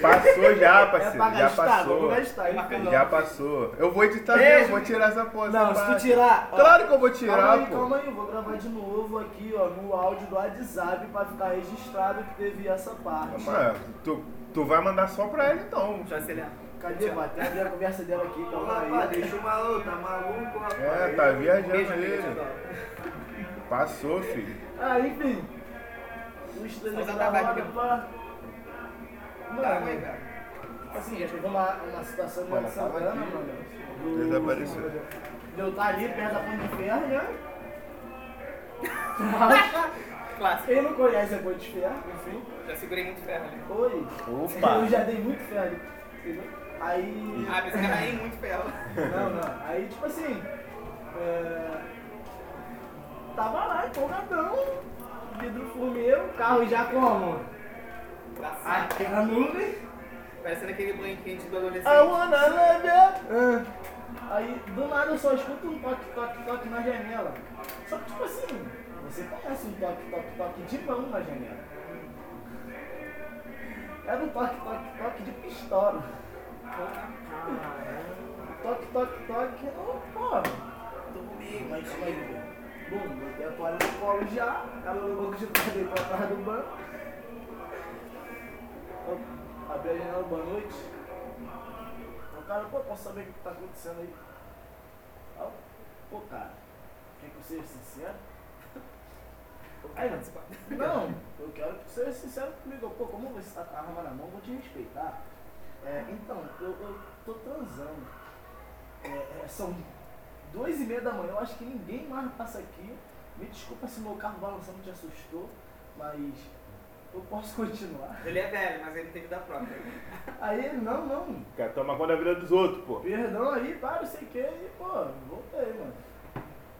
Passou já, É parceiro. pra já gastar, passou. vamos gastar. hein? Já passou. Eu vou editar Beijo. mesmo, vou tirar essa porra. Não, se tu tirar. ó, Claro que eu vou Calma tirar, aí, pô. calma aí, eu vou gravar de novo aqui, ó, no áudio do WhatsApp pra ficar registrado que teve essa parte. Mano, tu, tu vai mandar só pra ele então. Deixa eu acelerar. Cadê, vai? Tem abrir a conversa dela aqui, Ô, calma rapaz, aí. deixa o maluco, tá maluco, rapaz? É, tá viajando ele. Passou, filho. Ah, enfim. Os três Vamos aqui dar da vibe Mano, assim, já teve uma, uma situação Mano, de Santana, mano. do- Desapareceu. De eu estar ali perto da ponte de ferro, né? (laughs) Clássico. Quem não conhece a ponte de ferro, enfim. Já segurei muito ferro ali. Oi. Opa. (laughs) Eu já dei muito ferro ali. Entendeu? Aí. Ah, pensei que era aí muito ferro. (laughs) Não, não. Aí, tipo assim. É... Tava lá, empolgadão. Vidro fumeu, carro já como? Aquela nuvem. Parecendo aquele blanquete do adolescente. I wanna love you. Ah. Aí, do nada, eu só escuto um toque, toque, toque na janela. Só que, tipo assim, você conhece um toque, toque, toque de mão na janela. Era um toque, toque, toque de pistola. Toque, toque, toque. Oh, pô. Dormi, mas mas, Bum, botei a toalha no colo já. Ela no banco de trás, deitou atrás do banco. Eu abri a janela, boa noite. O cara, pô, posso saber o que tá acontecendo aí? Aí eu, Pô, cara, quer que eu seja sincero? Aí, não, eu quero que você seja sincero comigo. Pô, como você tá com a arma na mão, vou te respeitar. É, então, eu, eu tô transando. É, é, são duas e meia da manhã, eu acho que ninguém mais passa aqui. Me desculpa se meu carro balançando te assustou, mas eu posso continuar. Ele é velho, mas ele tem vida própria. Aí ele, não, não, Quer tomar conta da vida dos outros, pô. perdão aí, para, não sei o que, e pô, voltei, mano.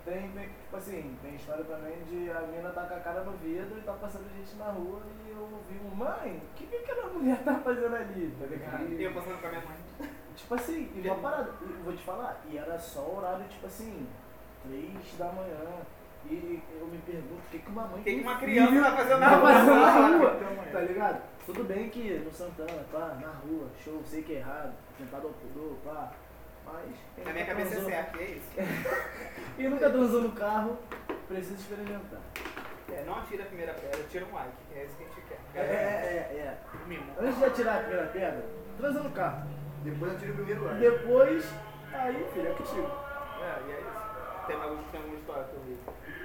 tem, tem, tipo assim, tem história também de a mina tá com a cara no vidro e tá passando gente na rua e eu um, mãe, o que, que aquela mulher tá fazendo ali? Tá ligado? E eu passando com a minha mãe. Tipo assim, e uma parada, vou te falar, e era só o horário, tipo assim, três da manhã. E eu me pergunto o que, que uma mãe O que, que uma criança vai fazer na fazendo na rua? rua, tá ligado? Tudo bem que no Santana, pá, na rua, show, sei que é errado, tentado ao pudor, pá. Mas. Na minha cabeça é certo, é isso. Quem (laughs) nunca transou no carro, precisa experimentar. É, não atira a primeira pedra, tira um like, que é isso que a gente quer. É, é, é, é. Antes de atirar a primeira pedra, transa no carro. Depois eu tiro o primeiro like. Depois, aí, filho, é contigo. É, e é isso. Tem alguma, tem alguma história que eu vi?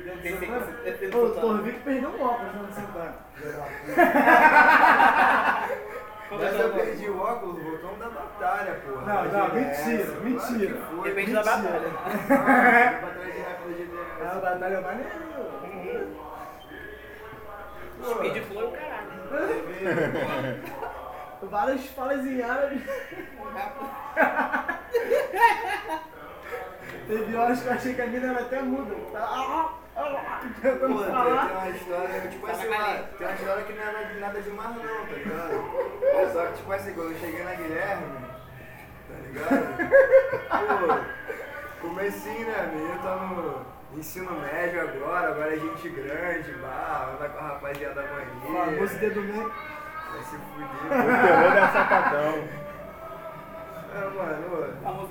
Você- tem- tem- Ô, O Torvik perdeu um óculos no Santana. Quando Mas eu perdi o óculos, voltamos da batalha, porra. Não, não, mentira, mentira. claro que foi. Depende da Mentira. batalha. (laughs) Ah, batalha de rap da GDS. É uma batalha maneira. Speed flow é o caralho. (laughs) Várias falas em árabe. (laughs) Teve horas que eu achei que a mina era até muda. Ah, Pô, tem, uma história, tipo assim, tem uma história que não é nada- nada demais não, tá ligado? Só que tipo assim, quando eu cheguei na Guilherme, tá ligado? Pô, comecinho, né? A menina tá no ensino médio agora, agora é gente grande, bah, anda com a rapaziada Famoso maneira. dedo meio. Vai se O fuder. terror da sapatão. É, mano, Famoso.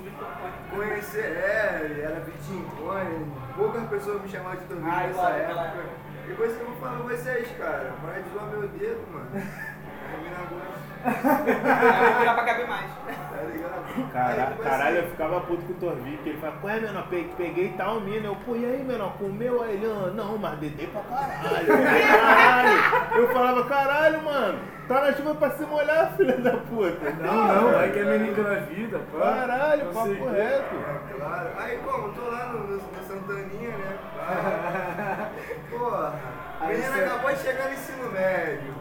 Conhecer, é, era Bitcoin, poucas pessoas me chamavam de Domingo Ai, nessa época. E coisa que eu vou falar pra vocês, cara, de zoar meu dedo, mano. (laughs) A mina agora, Vai virar pra caber mais. tá ligado? Cara, Aí, caralho, eu assim, ficava puto com o Torvik. Ele fala, qual é, menor? Pe- Peguei tal mina. Eu, pô, e aí, menor? Comeu? Aí ele, ah, não, mas dedei pra caralho. caralho. Eu falava, caralho, mano. Tá na chuva pra se molhar, (laughs) filha da puta. Não, não, vai que é menino engravida, pá. Caralho, Não papo sei o quê. reto. É, claro. Aí, como, tô lá no, no, no Santaninha, né? Pá. (laughs) Porra, a Aí menina acabou de chegar no ensino médio.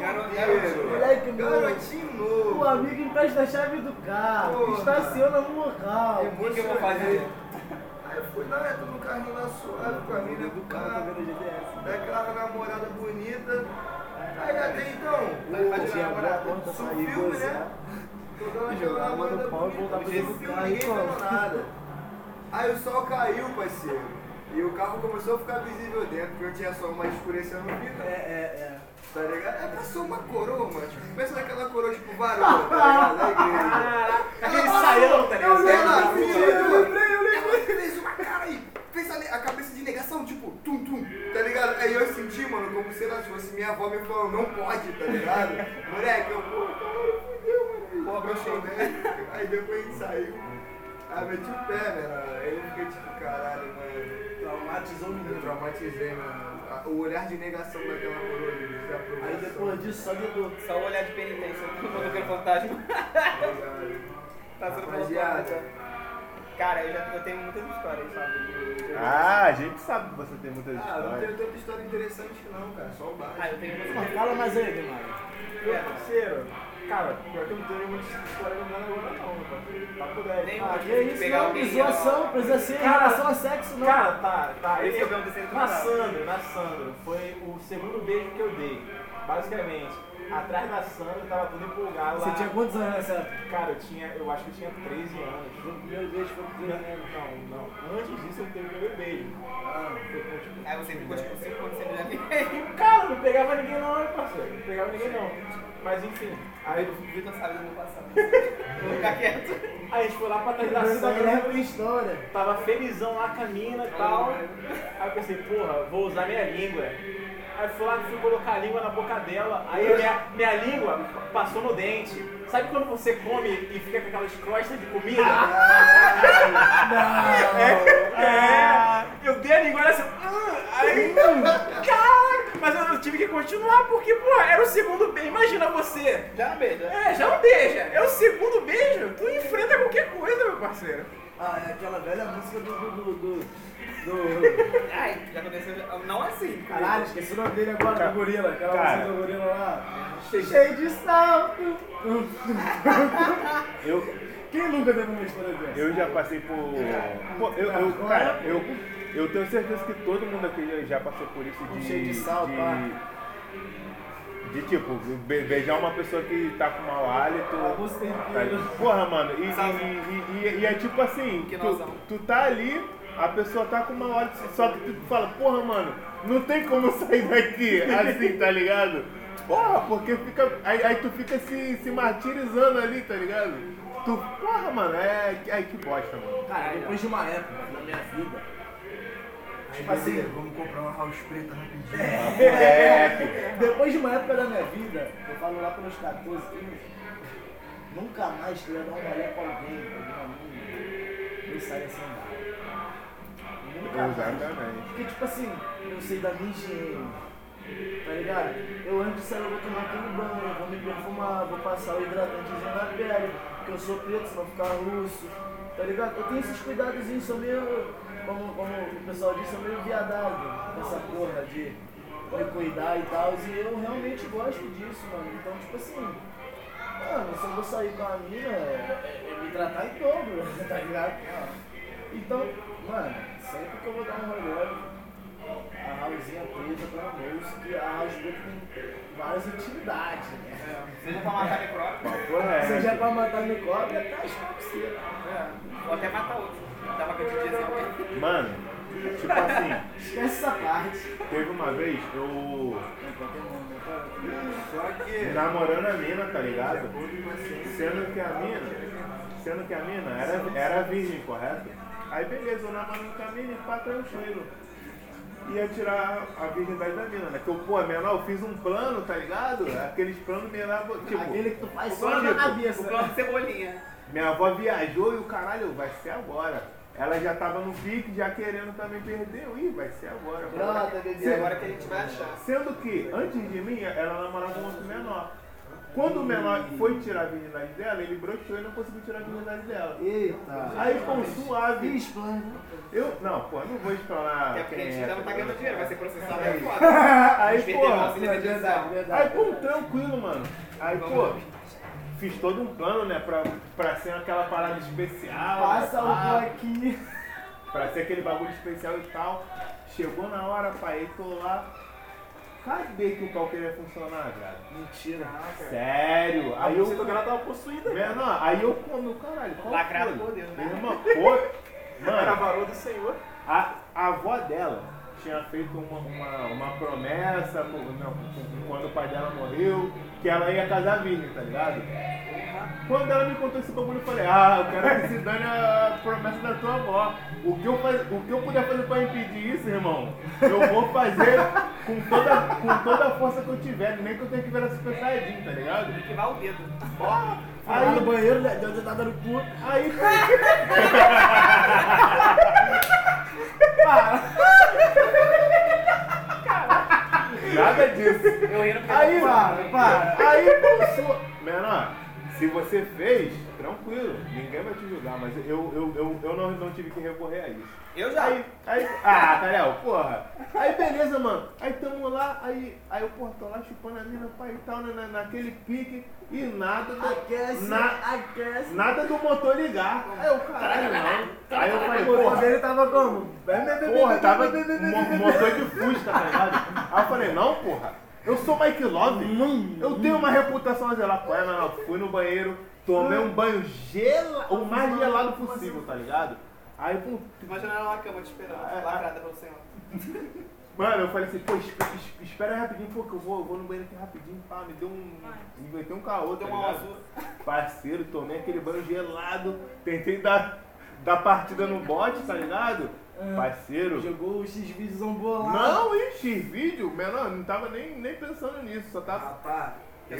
Garo- Solteiro. garotinho. Moleque novo. Garotinho novo. O amigo empresta a chave do carro, Porra. estaciona no local. É O que eu vou fazer? Aí eu fui lá, entro no carrinho lá suave com a mina do Tá carro. Daquela namorada bonita. Aí até então, o Sul sair, filme, né? dando Jogar a mão no pau e voltar filme, carro e ninguém falou nada. Aí o sol caiu, parceiro. E o carro começou a ficar visível dentro, porque eu tinha só uma escurecendo no vidro. É, é, Tá ligado? É passou uma coroa, mano. Tipo, pensa naquela coroa, tipo, varoa, tá (laughs) ligado? Igreja. Aquele saião, tá ligado? Eu assim, eu lembrei, eu lembrei. Ela fez uma cara aí, fez a, a cabeça de negação, tipo, tum, tum, tá ligado? Aí eu senti, mano, como se ela fosse minha avó me falando, não pode, tá ligado? Moleque, eu, pô, caralho, fudeu, mano. Porra, brochei. né? Aí depois a gente saiu. Aí eu meti o pé, né? Aí eu fiquei tipo, caralho, mano. Traumatizou o Eu menino. traumatizei, mano. O olhar de negação daquela coroa de desaprovação. Aí depois disso, só dedou. Só o olhar de penitência do motoqueiro fantasma. Passando Rapaziada. porta. Cara, eu, já, eu tenho muitas histórias, sabe? Ah, a gente sabe que você tem muitas Ah, não histórias. tenho tanta história interessante não, cara. Só o básico. Ah, eu tenho Mas umas fala mais aí, Guilherme. Meu parceiro, cara, pior que eu não tenho muita história lembrando agora não, meu parceiro. Papo 10. Nem Ah, que de isso, pegar não, alguém, zoação, ó. precisa ser em Cara, relação a sexo, não. Cara, tá, tá. Esse é meu terceiro na. Sandro, na Sandro, foi o segundo beijo que eu dei. Basicamente, atrás da Sandro, eu tava todo empolgado Você lá. tinha quantos anos nessa época? Cara, eu tinha, eu acho que eu tinha 13 anos. O primeiro beijo foi com Não, 13 anos. não, não. Antes disso eu teve o primeiro beijo. Ah, Foi com, tipo, Aí você ficou tipo 5 anos sem ninguém. Cara, não pegava ninguém não, hein, parceiro. Não pegava ninguém não. Mas enfim, Aí aí, o Vitor sabe do meu passado. Vou (laughs) ficar quieto. aí a gente foi lá pra trás da tem história. Tava felizão lá com a mina e tal. Aí eu pensei, porra, vou usar minha língua. Aí fui lá, fui colocar a língua na boca dela. Aí minha, minha língua passou no dente. Sabe quando você come e fica com aquelas crostas de comida? (laughs) É, é. Eu dei a língua assim. "Ah", aí, cara, mas eu, eu tive que continuar porque, pô, era o segundo beijo. Imagina você. Já não beija. É, já não beija. É o segundo beijo. Tu enfrenta qualquer coisa, meu parceiro. Ah, é aquela velha música do. do, do, do, do- Ai, já aconteceu. Não assim. Caralho, esqueci o nome dele agora, Cara, do gorila. Aquela cara. do gorila lá. Cheio de salto. Eu, Quem nunca teve uma história dessa? Eu já passei por. Pô, eu, eu, cara, eu, eu tenho certeza que todo mundo aqui já- passou por isso de. cheio de sal, pá. de tipo, be- beijar uma pessoa que tá com mau hálito. Tá, porra, mano, e, e, e, e- é tipo assim, tu, tu tá ali, a pessoa tá com mau hálito, só que tu fala, porra, mano, não tem como sair daqui, (laughs) assim, tá ligado? Porra, porque fica. Aí, aí tu fica se, se martirizando ali, tá ligado? Tu, porra, mano, é. Ai, que bosta, mano. Cara, depois de uma época na minha vida, Aí, Tipo assim- beleza, vamos comprar uma house preta rapidinho. É, (laughs) depois de uma época da minha vida, eu falo lá pelos 14, 15, nunca mais ia dar uma olhada pra alguém, pra alguma mina, eu saia sem nada. Mais. Exatamente. Porque, tipo assim, eu sei da minha higiene, tá ligado? Eu antes de sair, eu vou tomar aquele banho, vou me perfumar, vou passar o hidratantezinho na pele, porque eu sou preto, senão ficar russo, tá ligado? Eu tenho esses cuidadozinhos, sou meio, como, como o pessoal diz, sou meio viadado nessa porra de me cuidar e tal, e eu realmente gosto disso, mano. Então, tipo assim, mano, se eu vou sair com a mina, é, é me tratar em dobro, (laughs) tá ligado? Então, mano, sempre que eu vou dar um rolê, a Raulzinha preta pra moço, que a preta tem várias utilidades, né? Seja pra matar micróbio, reto. Seja pra matar micróbio, até as coceiras. ou até matar outro. Que eu te dizia. Mano, tipo assim, Esquece essa parte. teve uma vez eu namorando a mina, tá ligado? Sendo que a mina, sendo que a mina era, era virgem, correto? Aí beleza, eu namorando com a mina e pá, tranquilo. Ia tirar a virgindade da mina, né? Que eu, pô, menor, eu fiz um plano, tá ligado? Aqueles planos meio lá, tipo, Aquele que tu faz O só plano, na o cabeça. plano de cebolinha. minha avó viajou e o caralho, vai ser agora. Ela já tava no pique, já querendo também perder. Ih, vai ser agora. Brota, bebê. agora que a gente vai achar. Sendo que, antes de mim, ela namorava com outro menor. Quando o menor foi tirar a virgindade dela, ele broxou e não conseguiu tirar a virgindade dela. Eita. Aí, pô, suave. Explana. Eu, não, pô, não vou explanar. Até porque a gente é, não tá ganhando dinheiro, vai ser processado (laughs) aí Aí. foda. Aí, veterinários, porra. auxílio emergencial. Aí, pô, tranquilo, mano. Aí, pô, fiz todo um plano, né, pra, pra ser aquela parada especial. Passa o bloquinho. Pra ser aquele bagulho especial e tal. Chegou na hora, pai, aí tô lá. Cadê que o pau queria funcionar, cara? Mentira. Sério? Aí Aí eu. você ela tava possuída. cara. Menor, aí eu como, caralho, qual Lacrado foi? por Deus, né? Meu irmão, pô, (laughs) Era mano, varou do Senhor. a, a avó dela tinha feito uma, uma, uma promessa com- não, com- quando o pai dela morreu, que ela ia casar virgem, tá ligado? Quando ela me contou esse bagulho, eu falei, ah, eu quero que se dane a promessa da tua avó. O que eu, faz, o que eu puder fazer pra impedir isso, irmão, eu vou fazer com toda, com toda a força que eu tiver, nem que eu tenha que virar super saiyajin, tá ligado? Tem que dar o dedo. Porra! Aí no banheiro, né, deu dedada no cu. aí, (laughs) nada disso. Eu rindo porque Aí, Para, para. Aí, sua... Menor, se você fez, tranquilo, ninguém vai te julgar, mas eu, eu, eu, eu não, não tive que recorrer a isso. Eu já. Aí, aí, ah, Tarel, porra. Aí, beleza, mano. Aí tamo lá, aí, aí eu, porra, tô lá chupando a mina, pai e tal, né, na, naquele pique, e nada do, Aquece, na, aquece. nada do motor ligar. Aí eu, caralho, não. Aí eu falei, O motor porra, dele tava como? Porra, tava mo- motor de Fusca, tá ligado? Aí eu falei, não, porra, eu sou Mike Love, eu tenho uma reputação a zelar com ela, não. Fui no banheiro, tomei um banho gelado, o mais gelado possível, tá ligado? Aí, pô, Imagina ela na cama te esperando, É, lacrada pelo (laughs) Senhor. mano, eu falei assim, pô, esp- es- espera aí rapidinho, pô, que eu vou, eu vou no banheiro aqui rapidinho, pá, me deu um. Me meteu um caô, tá Deu uma azul. Parceiro, tomei aquele banho gelado, tentei dar, dar partida no bote, tá ligado? Parceiro. Jogou o X-Vídeos bolado. Não, ixi, vídeo, menor, não tava nem, nem pensando nisso, só tava. Rapaz, Eu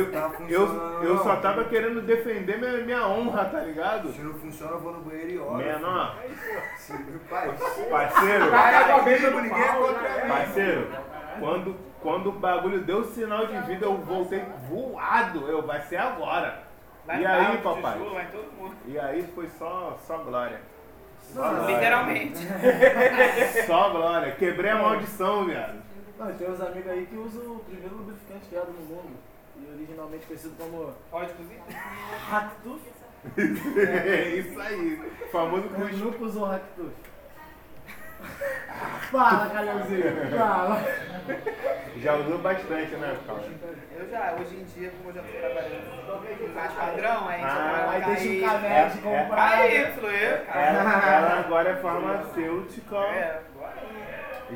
eu. Eu, eu, só tava querendo defender minha, minha honra, tá ligado? se não funciona, eu vou no banheiro e olho. Menor, Se- Pai, parceiro, é era. parceiro, quando, quando o bagulho deu sinal de vida, eu voltei voado. Eu, vai ser agora. Vai E aí, papai? Chuchu, vai em todo mundo. E aí foi só, só glória. Só glória. Literalmente. (laughs) Só glória. Quebrei a maldição, viado. Não, tem uns amigos aí que usam o primeiro lubrificante criado no mundo. E originalmente conhecido como Pode cozinhar. Ractus. É isso aí. Famoso Eu cuspe. nunca usou Ractus. (laughs) Fala, Calhãozinho. Fala. Já usou bastante, né, Carlos? Eu já, hoje em dia, como eu já tô trabalhando mais padrão, aí a gente Ah, Aí vai deixa o canete É, comprar. KY, eu, cara. Ela, ela agora é farmacêutica. É.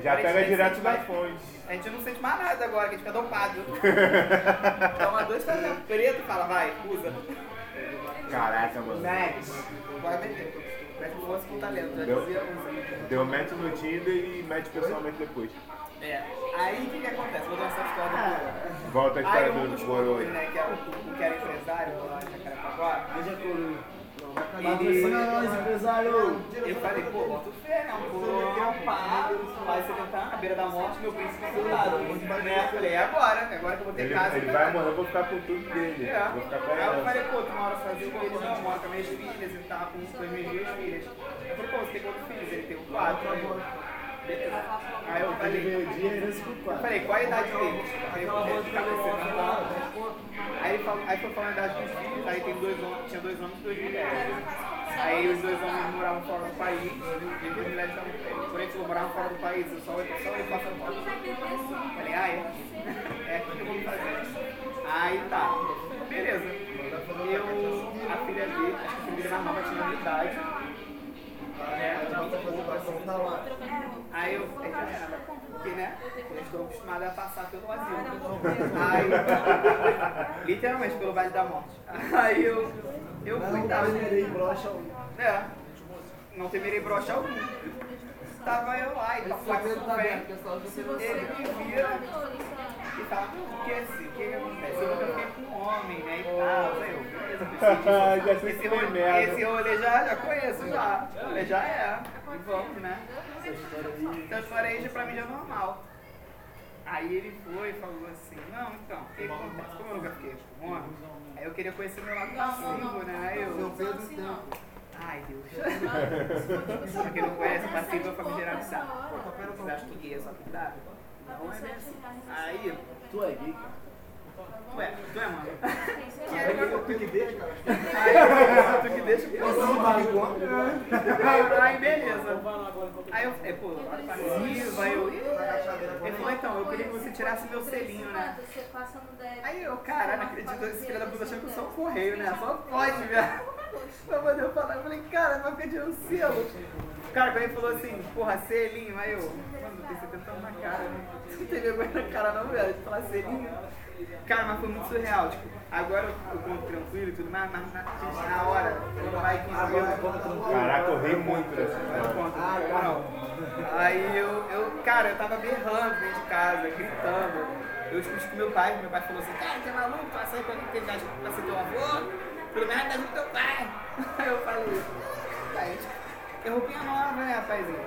Já pega direto da mais- fonte. A gente não sente mais nada agora, que a gente fica dopado. (laughs) Toma dois cafés preto e fala, vai, usa. Caraca, mano. Max. Bora meter. Mete força com talento, já Deu. dizia usa. Deu match no Tinder e match pessoalmente depois. É. Aí o que, que acontece? Vou dar essa história do Volta a Aí história um do coroa. né, que era o, o que era empresário lá em Jacarepaguá, Deixa coroa. Ele... Patrocina nós, empresário. Eu falei, pô, bota fé, né? Um coroa, pá, vai se tentar na beira da morte, meu príncipe encantado. Né? Falei, é agora, é agora que eu vou ter Ele, casa. ele tá vai morrer, eu vou ficar com tudo dele. É. Vou ficar com Aí eu ela. falei, pô, tu mora sozinho com ele, não, eu moro com as minhas filhas e tal, com, as minhas duas filhas. Eu falei, pô, você tem quantos filhos? Ele tem quatro. Aí eu, beleza. Aí eu falei, Dia, herança eu quatro. falei, qual a idade deles? Aí eu falei, cabeceira e tal. Aí, ele falou, aí foi falando a idade dos filhos, aí tem dois homens, tinha dois homens e duas mulheres. Aí os dois homens moravam fora do país, e as mulheres estavam, porém, eles moravam fora do país, eu só, só ele passando fora. Falei, ah, é? É aqui que eu vou fazer. Aí tá, beleza. Eu, a filha dele, acho que a filha dele mais nova tinha a minha idade. É, já tinha pouco, assim. Aí eu, já era, porque né, eu estou acostumada a passar pelo vazio. Aí, (laughs) literalmente, pelo Vale da Morte. Aí eu, eu fui, Não tava, temerei brocha algum. é, não temerei brocha algum. Tava eu lá e papai tudo bem. Ele me vira e fala, o que é assim? O que acontece? Eu nunca fiquei com um homem, né? E tal. Aí eu, beleza, (laughs) sei Esse merda. esse rolê já, já conheço, já. Falei, já é. E vamos, né? Essa história aí já pra mim já é normal. Aí ele foi e falou assim, não, então, o que acontece? Como eu nunca fiquei com homem, aí eu queria conhecer meu lado passivo, né? Aí eu, Seu Pedro Tempo. Ai, Deus. (laughs) pra quem não conhece, passivo é familiarizado. Você acha que gay é só que dá? Não é bem assim. Aí, Tu é gay, cara. tu é, tu é, mano. Aí eu tenho que deixa, cara. Aí, tu que deixa eu Igual. Aí, aí, beleza. Aí eu falei, pô, eu... Ele falou, então, eu queria que você tirasse meu selinho, né? Aí eu, caralho, não acredito, esse filho da puta achando que eu sou um correio, né? Só pode, velho. Pra poder falar, eu falei, cara, vai ficar tirando selo. Cara, quando ele falou assim, porra, selinho, aí eu, mano, eu pensei tentando na cara, né? (laughs) Não tem vergonha na cara não, velho, de falar selinho. Cara, mas foi muito surreal, tipo, agora eu, eu conto tranquilo e tudo mais, mas na, gente, na hora, quando vai 15 minutos, Caraca, eu ri muito dessa Aí eu história. não, não. Aí eu, eu, cara, eu tava berrando dentro de casa, gritando. Eu discuti com meu pai, meu pai falou assim, cara, você é maluco, tu vai sair com tem idade pra ser teu avô? Pelo menos a idade do teu pai. (laughs) Aí eu falei, pai, que roupinha nova, né, rapazinho?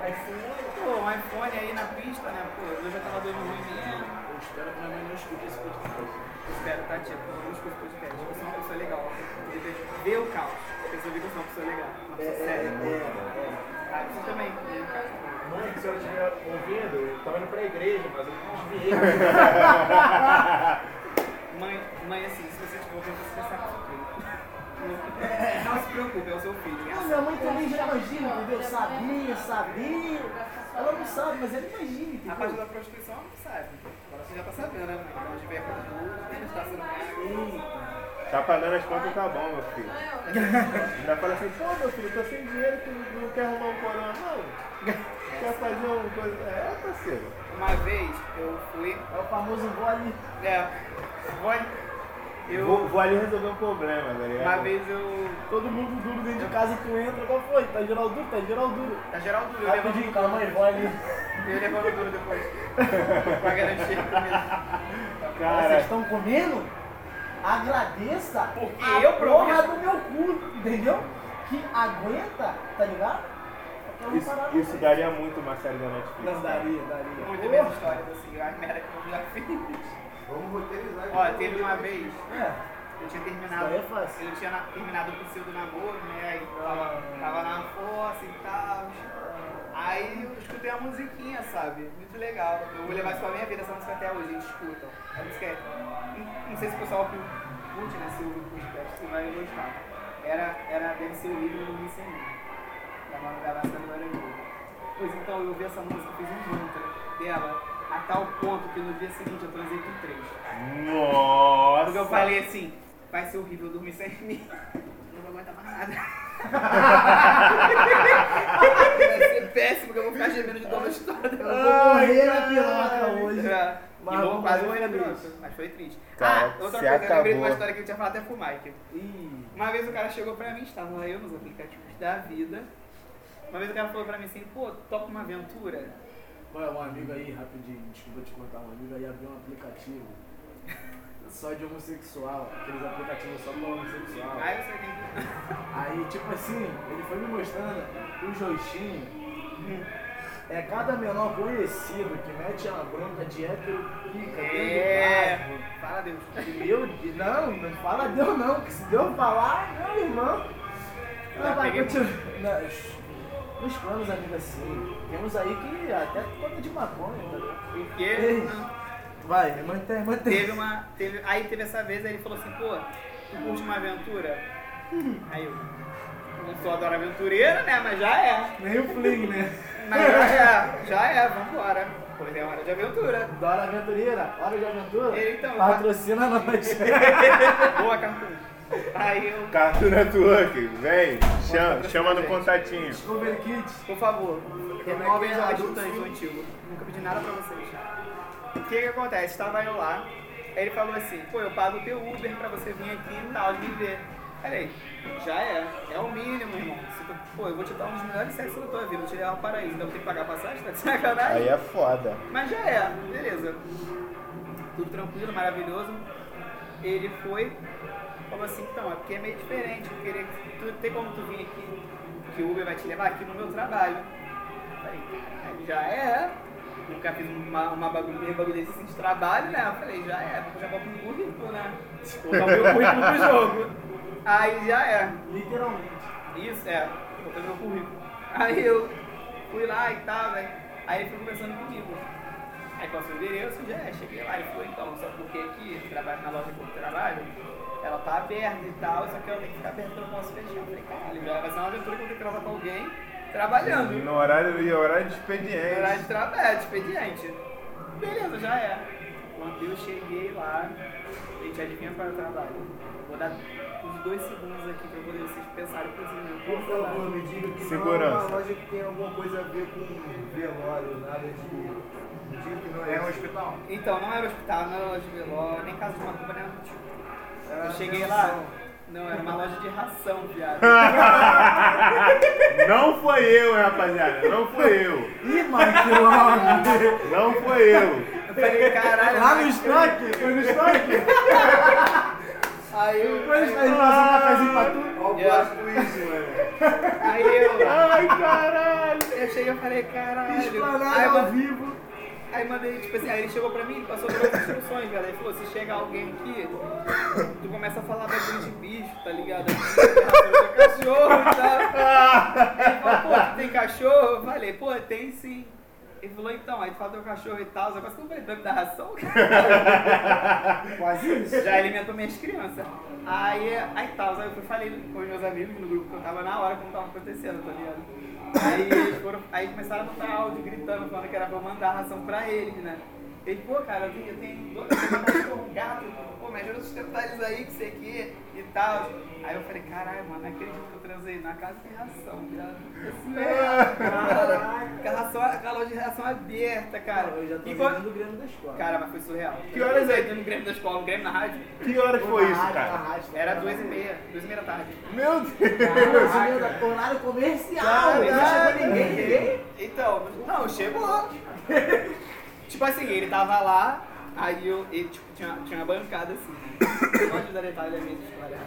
Pô, um iPhone aí na pista, né, pô, eu já tava dando ruim mesmo. Eu espero que minha mãe não escute esse podcast. Espero, tá, tia, não escuta o podcast. Eu sou uma pessoa legal. Vê o caos. Pessoa vê que eu sou uma pessoa legal, uma pessoa séria. Ah, você também, vê o caos. Mãe, se eu estiver ouvindo, eu tava indo pra igreja, mas eu desviei. (laughs) Mãe, mãe, assim, se você tiver ouvindo, você sabe que eu. Não se preocupe, é o seu filho. Ah, minha mãe também já imagina, entendeu? Sabia, sabia. Ela não sabe, mas ela imagina, A parte da prostituição ela não sabe. Já tá sabendo, né, onde vem a coisa boa, tá sendo pago. Tá pagando as contas, tá bom, meu filho. Ainda fala assim, pô, meu filho, tô sem dinheiro, tu não- quer arrumar um corona, não. Quer fazer uma coisa. É, parceiro. Uma vez eu fui. É o famoso vole. É. Foi. Eu. Vou, vou ali resolver um problema, tá ligado? Uma vez eu. Todo mundo duro dentro de casa, tu entra, qual foi? Tá geral duro? Tá geral duro. Tá geral duro, eu levando Rapidinho, calma aí, vole. (laughs) Eu levando duro depois. pra garantir comida. Vocês Cara, estão comendo? Agradeça Porque a eu provei. porra do meu cu, entendeu? Que aguenta, tá ligado? É uma isso, isso daria muito uma série da Netflix. Não, daria, daria. Muitas minhas histórias assim, as merda que eu já fiz. Vamos roteirizar. Ó, teve uma vez, É, eu tinha isso terminado. é fácil. Eu tinha na- terminado o pseudo namoro, né? Aí tava, tava na força e tal. Aí eu escutei a musiquinha, sabe? Muito legal. Eu vou levar isso pra minha vida, essa música até hoje, eles escutam. A música é. Não, não sei se o pessoal que curte, né? Se ouve o podcast, vai gostar. era, era, deve ser o livro do Mim. Da Gavassi da Glória Groove. Pois então, eu ouvi essa música, fiz um mantra dela, a tal ponto que no dia seguinte eu transei com três. Nossa! Porque eu falei assim, vai ser horrível dormir sem mim. Não vou aguentar mais nada. vai ser péssimo, porque eu vou ficar gemendo de dor na história. Eu vou morrer na piroca hoje. É. Mas vou vamos quase ver morrer na sobre piroca. isso. Mas foi triste. Cara, ah, outra coisa, eu lembrei de acabou. uma história que eu tinha falado até pro Mike. Ih, Uma vez o cara chegou pra mim, estava eu nos aplicativos da vida. Uma vez o cara falou pra mim assim, pô, topa uma aventura. Olha, um amigo aí, rapidinho, desculpa te contar, um amigo aí abriu um aplicativo (laughs) só de homossexual, aqueles aplicativos só pra homossexual. Eu sei quem. (laughs) Aí, tipo assim, ele foi me mostrando os rostinhos. É cada menor conhecido que mete uma bronca de hétero pica É. dentro do Fala Deus. carro. Meu Deus, não, não fala Deus não, que se Deus falar, meu irmão. Já Não, vai continuar. Nos planos, amigo, assim, temos aí que até conta de maconha, tá? Porque Ei. Vai, mantém, mantém. teve uma. Teve, aí teve essa vez, aí ele falou assim, pô, tu curte uma aventura? Aí eu. Não sou adoro aventureira, né? Mas já é. Nem o fling, né? Mas já é, (laughs) já é, vambora. Pois é hora de aventura. Dora Aventureira, hora de aventura. Ele, então, Patrocina nós. (laughs) Boa, Cartoon. Aí eu, Cartoon Network, vem, chama, chama no contatinho. Discovery Kids. por favor, renovem é? a adulta infantil. Nunca pedi nada pra vocês. O que que acontece? Estava eu lá, aí ele falou assim, pô, eu pago o teu Uber pra você vir aqui e tal, me ver. Falei, já é, é o mínimo, irmão. Tu- Pô, eu vou te dar um dos melhores sexos da tua vida, vou te levar ao paraíso, então ter que pagar a passagem, tá de sacanagem? Aí é foda. Mas já é, beleza. Tudo tranquilo, maravilhoso. Ele foi, falou assim, então, é porque é meio diferente, eu queria que tu, tem como tu vir aqui, que o Uber vai te levar aqui no meu trabalho. Falei, "Caralho, já é. Nunca fiz uma, uma bagulho, um bagulho desse assim de trabalho, né? Eu falei, já é, porque eu já vou pro currículo, né? (laughs) Vou o meu currículo pro jogo. Aí já é. Literalmente. Isso, é, botei meu currículo. Aí eu fui lá e tal, né? Aí ele foi conversando comigo. Aí passou o endereço, já é, cheguei lá e falou, então, só porque aqui, eu trabalho na loja que eu trabalho, ela tá aberta e tal, só que ela tem que ficar aberta, eu não posso fechar. Eu falei, caralho, vai ser uma aventura que eu tenho que gravar com alguém trabalhando. No horário, e horário de Horário expediente. de trabalho, é, de expediente. Beleza, já é. Quando eu cheguei lá, a gente adivinha para o trabalho. Vou dar uns dois segundos aqui pra poder vocês pensarem por cima. Por favor, me diga que Segurança. não é uma loja que tem alguma coisa a ver com velório, nada de. Me diga que não é. É um hospital? Então, não era hospital, não era loja de velório, nem casa de macumba, nem nada do tipo. Eu cheguei ração. lá, não, era uma loja de ração, viado. (laughs) Não foi eu, hein, rapaziada. Não foi eu. Ih, mano, que nome. Não foi eu. Eu falei, caralho. Lá no estoque, foi no estoque. Aí eu. Foi no estoque, (laughs) a gente um cafezinho pra tu. Olha o Yeah. twist, mano. Aí eu. Ai, caralho. Eu cheguei e falei, caralho. Eu ao vivo. Aí mandei, tipo assim, aí ele chegou pra mim e passou todas as instruções, velho. Ele falou, se chega alguém aqui, tu começa a falar bagulho de bicho, tá ligado? De cachorro e tal. Ele falou, pô, tu tem cachorro? Eu falei, pô, tem sim. Ele falou, então, aí tu fala teu cachorro e tal, só que eu falei, dar ração? Quase isso. Já alimentou minhas crianças. Aí, aí tal, aí eu falei com os meus amigos no grupo que eu tava na hora como tava acontecendo, tá ligado? Aí foram, aí começaram a botar áudio gritando, falando que era pra mandar ração pra eles, né? Ele, pô, cara, eu tenho, eu tenho dois um gato, pô, me ajuda a sustentar eles aí, que sei que e tal. Aí eu falei, caralho, mano, não acredito que eu transei na casa tem ração, viado. Assim, Caraca, a ração, loja de ração aberta, cara. Eu já tô E quando- jogando o Grêmio da escola. Cara, mas foi surreal. Que horas é? No Grêmio da escola, no Grêmio na rádio. Que horas foi isso, rádio, na cara? rádio, Era duas e meia, duas e meia da tarde. Meu Deus. Caraca. Horário comercial, Cara, não cara. chegou ninguém, ninguém. Então, não, chegou. (laughs) tipo assim, ele tava lá, aí eu, ele, tipo, tinha, tinha uma bancada assim. Pode dar detalhe da minha história.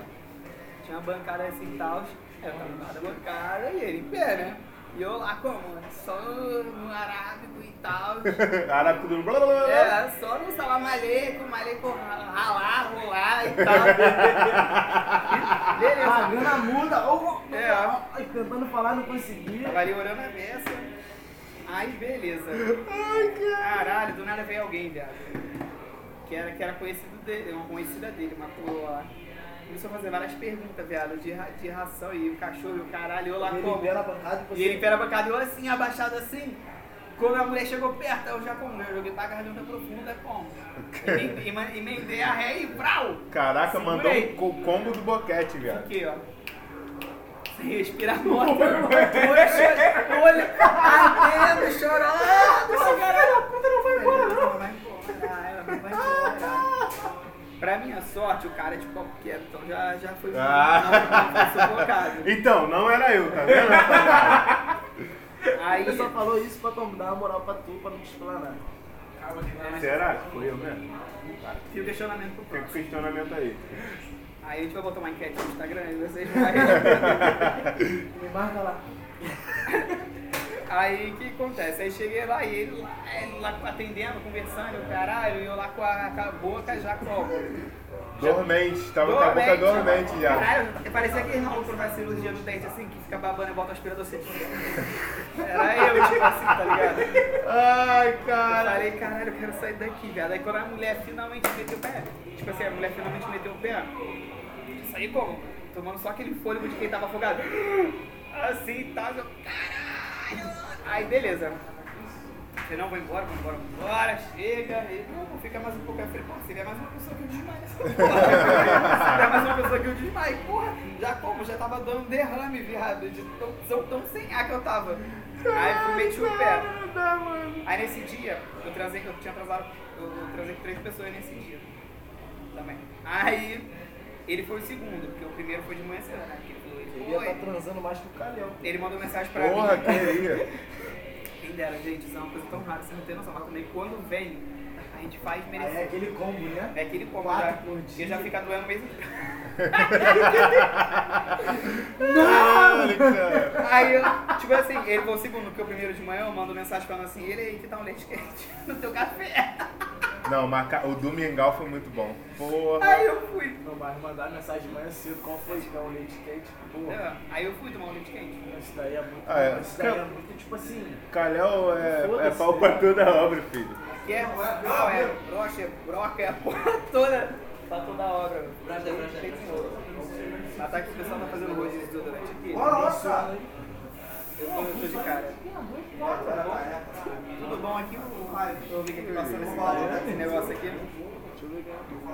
Tinha uma bancada assim e tal. Eu tava embaixo da bancada e ele em pé, né? E eu lá como? Só no arábico e tal. (laughs) Arábico do. blá, blá, blá. É, só no salam aleikum, aleikum ralar, rolar e tal. (laughs) Beleza. Pagando a multa. Oh, oh, É. tentando falar, não conseguia. Tava ali orando a beça. Aí, beleza. Caralho, do nada veio alguém, viado. Que era, que era conhecido dele, uma conhecida dele, uma coroa. Começou a fazer várias perguntas, viado, de, ra- de ração e o cachorro e o caralho, eu lá Ele como. libera a bancada e você... E ele pera a bancada e eu assim, abaixado assim. Quando a mulher chegou perto, eu já como, eu joguei pra garganta profunda como. (laughs) Emendei- Emendei a ré e brau! Caraca, mandou Segurei. um co- combo do boquete, viado. Aqui, ó. Sem respirar morto. Olho, olho ardendo, chorando. Esse caralho, a puta não vai embora, não. Vai embora, ela não vai embora. Pra minha sorte, o cara é de copo quieto, então já, já foi, Ah. sufocado. Então, não era eu, tá vendo? Aí, Ele só falou isso pra dar uma moral pra tu, pra não te explanar. Será que foi eu mesmo? fica o questionamento pro Fica o próximo. questionamento aí. Aí a gente vai botar uma enquete no Instagram e vocês (laughs) vão Me marca lá. Aí o que acontece? Aí cheguei lá e ele lá, ele lá atendendo, conversando, caralho, e eu lá com a, com a boca já como. Dormente, tava com a boca dormente já. Caralho, parecia aquele maluco que faz cirurgia no dente assim, que fica babando e bota o aspirador assim. Era eu, tipo assim, tá ligado? Ai, Eu cara. falei, caralho, eu quero sair daqui, viado. Aí quando a mulher finalmente meteu o pé, tipo assim, a mulher finalmente meteu o pé, eu saí como? Tomando só aquele fôlego de quem tava afogado. (gasps) Assim tal, eu, caralho. Aí beleza. Falei, não, vou embora, vou embora, vou embora, chega. E, não, fica mais um pouco. Eu falei, pô, se vier mais uma pessoa que eu desmaio nessa porra. (laughs) se vier mais uma pessoa que eu desmaio, porra, já como? Já tava dando derrame, viado, de tão, tão, tão sem ar que eu tava. Aí eu meti o pé. Aí nesse dia, eu transei, eu tinha transado, eu transei com três pessoas nesse dia. Também. Aí, ele foi o segundo, porque o primeiro foi de manhã cedo, né? Que ele Ele ia foi, estar transando mais que o calhão. ele mandou mensagem pra Porra, mim. queria. (laughs) Quem dera, gente, isso é uma coisa tão rara, você não tem noção. Mas também quando vem, a gente faz Aí é merecer. aquele combo, né? É aquele como Quatro já, por dia. já fica doendo mesmo. (laughs) Cara. Aí eu, tipo assim, ele foi o segundo, porque o primeiro de manhã eu mando mensagem falando assim, ele aí que tá um leite quente (laughs) no teu café. Não, mas o do Mingau foi muito bom. Porra. Aí eu fui. Não, mas mandar mensagem de manhã cedo, qual foi que é um leite quente? Porra, É, Aí eu fui tomar um leite quente. isso daí é muito... Ah, é. Isso daí é muito, tipo assim... Calhau é, é pau pra toda a obra, filho. Que é, não, é brocha, é broca, é a porra toda. Tá toda a obra. Brocha, brocha. Tem de ouro. Mas tá que o pessoal tá fazendo rodízio de desodorante aqui. Nossa! Eu tô, eu tô de cara. Tudo bom aqui? Eu vi que aqui passando esse, esse negócio aqui.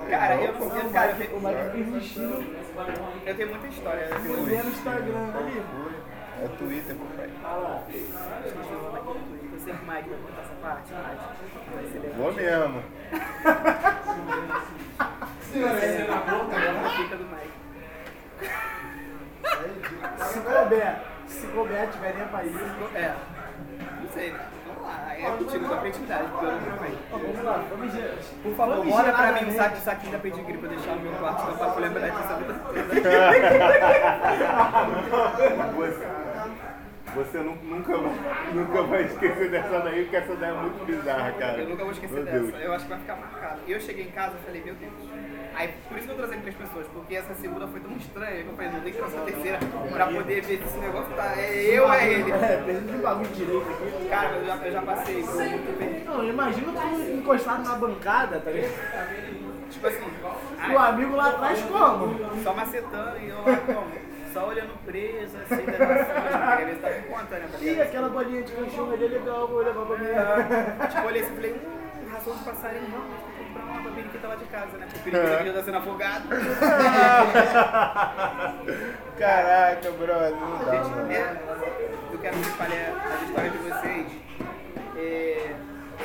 Cara, eu não sei, cara, eu tenho, eu tenho muita história. Eu tenho Fui muita ver no Instagram ali. É Twitter, papai. Olha lá. Eu sei que o Mike vai contar essa parte, Mike. Vou mesmo. A dica do Mike. Se couber, se couber, tiver nem ir. É. Não sei, né? Vamos lá. Aí é contigo da criatividade, porque eu não provei. Ó, Vamos lá, vamos ver. Por favor, bora pra mim um saco, saquinho da pedigree pra deixar no meu quarto, senão pra eu lembrar dessa vida toda. (laughs) Você, você nu- nunca, vai- nunca vai esquecer dessa daí, porque essa daí é muito bizarra, cara. Eu nunca vou esquecer Meu dessa. Deus. Eu acho que vai ficar marcado. E eu cheguei em casa e falei, meu Deus. Aí, por isso que eu trouxe três pessoas, porque essa segunda foi tão estranha que eu falei, não tem que trazer a terceira pra poder ver se esse negócio tá. É eu ou é ele? É, precisa de bagulho direito aqui. Cara, eu já, eu já passei por muito bem. Não, imagina tu encostado na bancada, tá ligado? Tipo assim, o amigo lá atrás como? só macetando e eu lá como? Só olhando preso, assim, ver se tava em conta, né? tá Ih, aquela bolinha de cachorro ali é legal, vou levar pra mim. É, tipo, olhei assim e falei, hum, ração de passarinho, não, pra periquita lá de casa, né? Porque o periquita que já tá sendo afogado. (laughs) Caraca, brother, não dá, Gente, mano. é, eu quero que vocês falem as histórias de vocês é,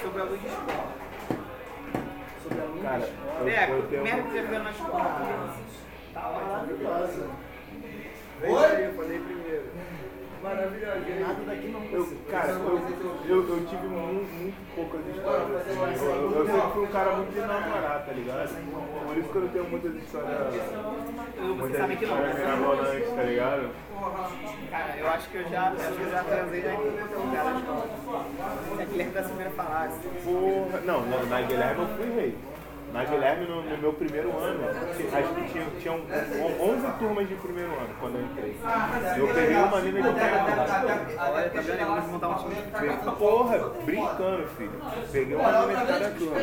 sobre a luz de escola. Sobre a luz Cara, da escola. eu, É, eu merda que vocês fizeram na escola. Tá ótimo. Maravilhosa. Oi? Eu falei primeiro. Nada daqui não Eu, cara, eu, eu, eu tive muito, muito poucas histórias. assim. Eu, eu sempre fui um cara muito de namorar, tá ligado? Por isso que eu não tenho muitas histórias. Muitas histórias mirabolantes, tá ligado? Cara, eu acho que eu já, acho que eu já transei já escola. Se a Guilherme da Silveira falasse. Porra. Não, na, na Guilherme eu fui rei. Na Guilherme, no, no meu primeiro ano, que tinha, tinham 11 turmas de primeiro ano quando eu entrei. Eu peguei uma mina de primeiro ano. Olha, tá vendo? Vamos montar um time. Porra, brincando, filho. Peguei uma mina de cada turma.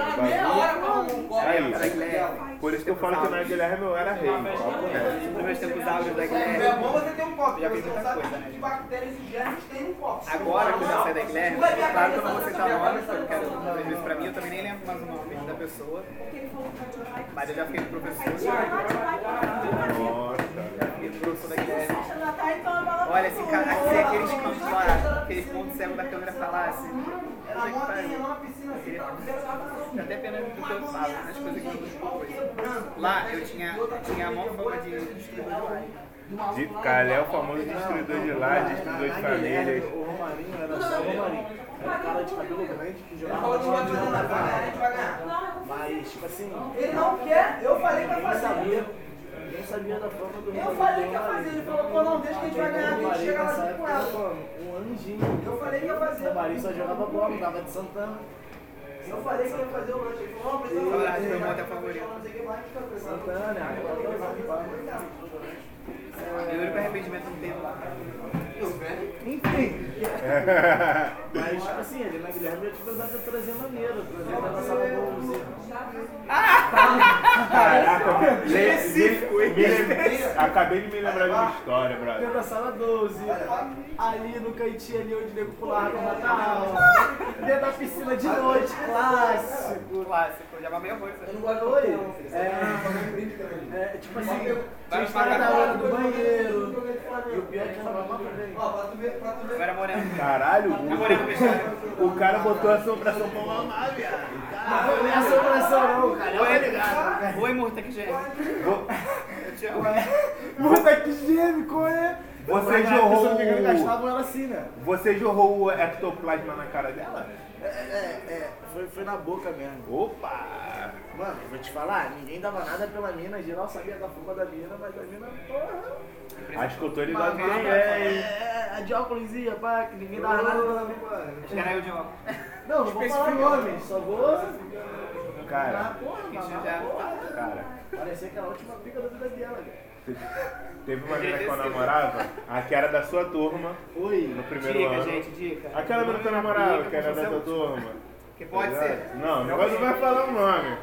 Aí, por isso que eu falo que na Guilherme eu era rei. reto. Nos meus tempos áureos da É Guilherme. bom você ter um copo, Já não muita sabe coisa, que né? de bactérias e germes tem no copo. Agora que eu já saí da Guilherme, claro que eu não vou citar nomes, porque eu quero às vezes pra mim, eu também nem lembro mais o pessoa. Mas eu já fiquei professor, já Nossa. fiquei professor da Guilherme. Olha, Olha, assim, cara, assim, aqueles cantos lá, aqueles pontos cegos da câmera pra lá, assim. Eu assim, lá pra Dá até pena do que eu falo, nas coisas que eu não depois. Lá eu tinha, tinha a maior fama de destruidor de live. De Calé é o famoso destruidor de lar, destruidor de famílias. O Romarinho era só o Romarinho. Era um cara de cabelo grande que jogava Falou que não vai bola fazer ganhar. Mas, tipo assim, Ele não quer, eu falei ninguém fazer. sabia. Ninguém sabia da fama do Eu falei que ia fazer, ele falou, pô, não, deixa que a gente vai ganhar, a gente chega lá junto com ela. pô, um anjinho. Eu falei que ia fazer. O Romarinho só jogava bola, não dava de Santana. Eu falei que ia fazer o lanche. Ele falou, não, precisa fazer. é favorito. Não tá pensando. Santana, agora E o único arrependimento que teve lá. Enfim. Mas, tipo assim, ele na Guilherme eu tipo, andava trazendo maneira, trazendo na sala 12. Caraca, le- (laughs) le- me lembrei- acabei de me lembrar de uma história, brother. Dentro da sala 12, ali no cantinho ali onde o nego pulava pra matar aula, dentro da piscina de noite, clássico. Clássico, já vai meia coisa. Eu não gosto de não. É. É. É, tipo assim, tinha história da a hora do banheiro, e o pior é que tava mal também. Ó, pra tu ver, pra tu ver. Eu era moreno. Caralho, fechado. o, o cara botou a assombração pra mamar, viado. Não foi nem assombração não, cara, Oi, é ligado. Oi, Murta, que gêmeo. Vo- Eu te amo. (laughs) Puta que gêmeo, qual é? Você jorrou não né? Você jorrou o ectoplasma na cara dela? É, é, é, foi, foi na boca mesmo. Opa! Mano, vou te falar, ninguém dava nada pela mina, geral sabia da fuma da mina, mas a mina, porra. Acho que eu tô ligado Mas, quem é, é, a de óculosinha, pá, que ninguém dava nada pela mina. Era eu de óculos. Não, não vou falar nome, só vou. Cara, Ah, cara. Parecia aquela última pica da vida dela, cara. Teve uma menina que eu namorava, a que era da sua turma, Oi. no primeiro Dica, ano. gente, dica. Aquela menina que eu namorava, que era da tua turma. Que pode Tá ser. Não, o negócio não vai falar o nome.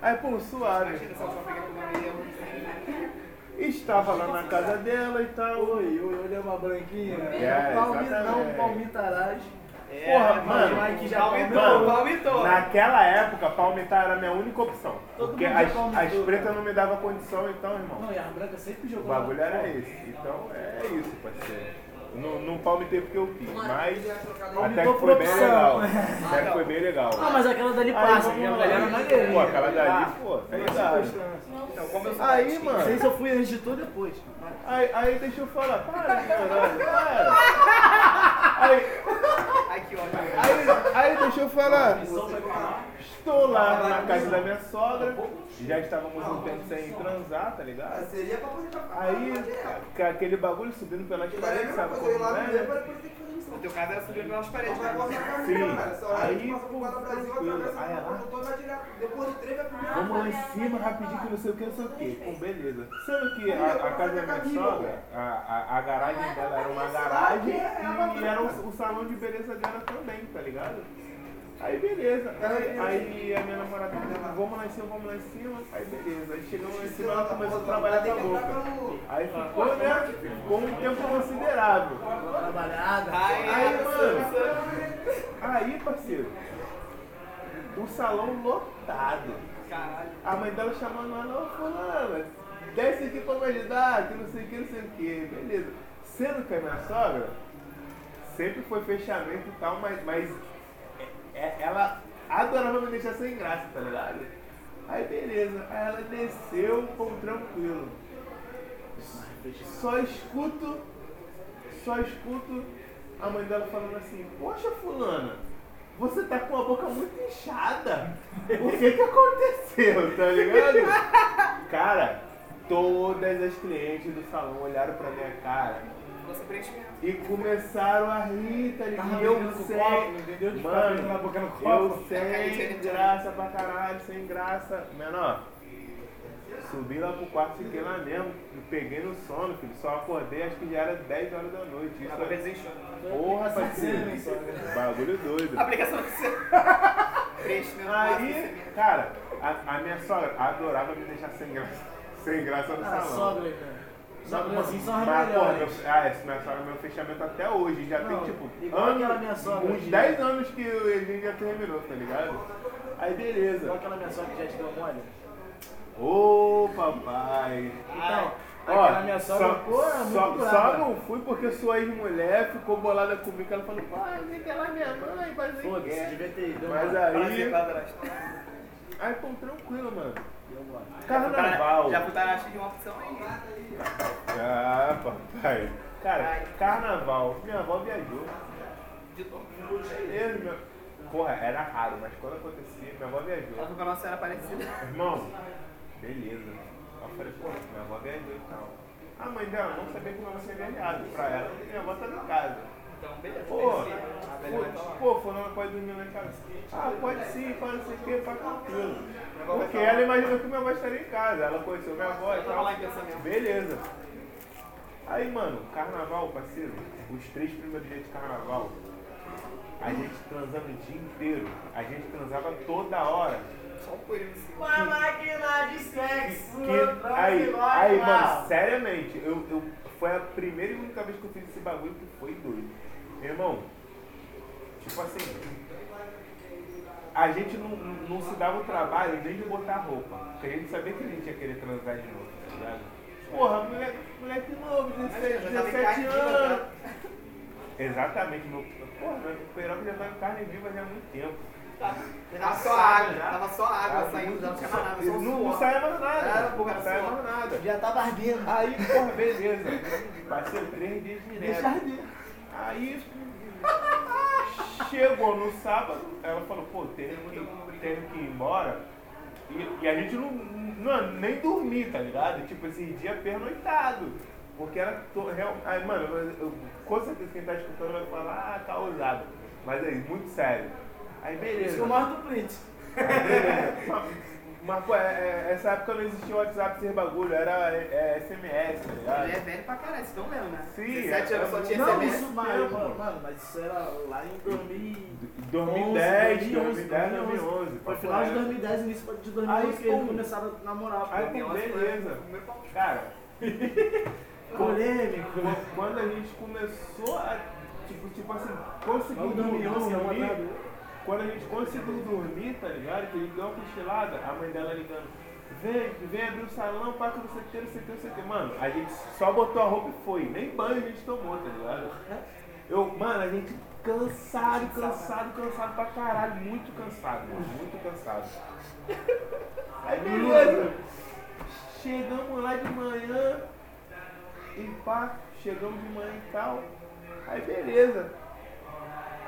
Aí, pô, suave. Estava lá na casa dela e tal. Oi, oi, olha uma branquinha. É, não, palmitarás. É, Porra, mano, que já mano, palmitou, palmitou. Naquela época, palmitar era a minha única opção. Todo Porque mundo já as, palmitou, as pretas cara. não me davam condição, então, irmão. Não, e a branca sempre O jogou. bagulho na- era esse. Então é isso, parceiro. Não, não palmitei porque eu quis, mas até que foi bem opção. legal. (laughs) Até que foi bem legal. Ah, mas aquela dali Aí, passa, vamos minha lá. mulher era maneirinha. Pô, aquela dali, pô, tá ligado. Então, como eu Aí, mano. Não sei se eu fui antes de tudo depois. Aí, aí deixa eu falar, para de (laughs) caralho, para. Aí, Ai, que ódio. aí, aí deixa eu falar. Estou lá na casa da minha sogra, já estávamos um tempo sem transar, tá ligado? Seria pra poder. Aí, com aquele bagulho subindo pelas paredes, sabe como é, né? No teu caso era subir pelas paredes. Vai né? botar a Sim. câmera, cara. Essa hora a Aí, gente passa Brasil, atravessa Aí, a toda, vai direto. Depois do trem vai pro meu. Vamos lá em cima rapidinho que não sei o que, não sei o que. Pô, beleza. Sendo que a, a casa da minha sogra, a, a, a garagem dela era uma garagem e era o, o salão de beleza dela também, tá ligado? Aí beleza. Aí, aí a minha namorada falou, vamos lá em cima, vamos lá em cima. Aí beleza. Aí chegamos lá em cima ela começou a trabalhar com a boca. Aí ficou, né? Ficou um tempo considerável. Trabalhada. Aí, mano. Aí, parceiro. O salão lotado. Caralho. A mãe dela chamando ela, ô fulana, desce aqui pra me ajudar, que não sei o que, não sei o que, beleza. Sendo que a minha sogra sempre foi fechamento e tal, mas, mas ela adorava me deixar sem graça, tá ligado? Aí beleza, aí ela desceu, fomos tranquilo. Só escuto, só escuto a mãe dela falando assim, poxa fulana, você tá com a boca muito inchada. O que que aconteceu, tá ligado? Cara, todas as clientes do salão olharam pra minha cara. Você investimento. E começaram a rir, tá ligado? Tava E eu sem. copo, entendeu? Na Mano, boca no copo. eu É, aí sem graça pra caralho, sem graça. Menor, subi lá pro quarto, fiquei lá mesmo. Me peguei no sono, filho. Só acordei, acho que já era 10 horas da noite. Isso é porra, parceiro. sogra. Bagulho doido. Aplicação seu. (laughs) Investimento. Aí, cara, a, a minha sogra adorava me deixar sem graça, sem graça no Ah, salão. sogra, cara. Sogra assim são as Mas, melhores. meu, ah, esse minha sogra é meu fechamento até hoje. Já Não, tem, tipo, igual minha sogra uns que- 10 anos que a gente já terminou, tá ligado? Aí, Igual beleza. aquela minha sogra que já te deu mole. Ô, papai. Então, Ó, aquela minha sogra, só, pô, é muito só, brava. só não fui porque sua ex-mulher ficou bolada comigo. Ela falou, pai, vem que lá minha mãe, o Foda-se, que devia ter ido. Mas mano. aí. Aí, pô, tranquilo, mano. Carnaval. Já putaraste de uma opção aí. Ah, papai. Cara, carnaval. Minha avó viajou. De novo. Beleza, meu. Porra, era raro, mas quando acontecia, minha avó Ela viajou. a nossa era parecida. Irmão, beleza. Eu falei, pô, minha avó viajou e tal. A mãe dela não sabia que minha avó tinha viajado. Pra ela, minha avó tava em casa. Então, beleza. Pô, pô, pô, falou, não pode dormir lá em casa. Ah, pode sim, pode não sei o que, tá tranquilo. Porque ela imaginou que minha avó estaria em casa. Ela conheceu minha avó e tal. Beleza. Aí, mano, carnaval, parceiro, os três primeiros dias de carnaval, a gente transava o dia inteiro. A gente transava toda hora. Só a máquina de sexo. Que- aí, aí, mano, seriamente, eu, eu, foi a primeira e única vez que eu fiz esse bagulho que foi doido. Irmão, tipo assim, a gente não, não se dava o trabalho nem de botar roupa. Porque a gente sabia que a gente ia querer transar de novo, tá ligado? Porra, moleque, moleque novo, 17, já tava em 17 carne viva, anos. Exatamente, meu. Porra, meu piroca já tá em carne viva já há muito tempo. Tava só água, tava só água saindo, já não tinha mais nada. Só não, saia mais nada. Era, porra, não saia mais nada. Já tava ardendo. Aí, porra, beleza. Passei três dias Deixa direto. arder. Aí, chegou no sábado, ela falou, pô, tenho que, que ir embora. E, e a gente não, não, nem dormir, tá ligado? Tipo, esse dia pernoitado. Porque era. To, real, aí, mano, eu, eu- com certeza quem tá escutando vai falar, ah, tá ousado. Mas aí, muito sério. Aí, Isso beleza. que eu mostro do print. Aí, beleza. (laughs) Mas, pô, é- é- essa época não existia WhatsApp sem bagulho, era é, SMS, tá ligado? Ele é velho pra caralho, vocês estão vendo, né? Sim, 17 é- anos só tinha Não, SMS. isso, mas, mesmo. mano, mano, mas isso era lá em 2000. 2010, 2011, 2010, 2011. Foi final de reto. 2010, início de 2011 Aí, que eles começaram a namorar. Aí, pô. beleza. Cara, (laughs) Polêmico. Qu- Quando a gente começou a. Tipo, tipo assim, conseguiu Vamos dormir, dormir, vamos dormir, dormir. Quando a gente conseguiu dormir, tá ligado? Que ele deu uma cochilada, a mãe dela ligando, vem, vem abrir o salão, pá, que não sei o que, não sei o que, não sei o que. Mano, a gente só botou a roupa e foi, nem banho a gente tomou, tá ligado? Eu, mano, a gente cansado, cansado, cansado pra caralho, muito cansado, mano, muito cansado. Aí beleza, chegamos lá de manhã, e pá, chegamos de manhã e tal. Aí beleza.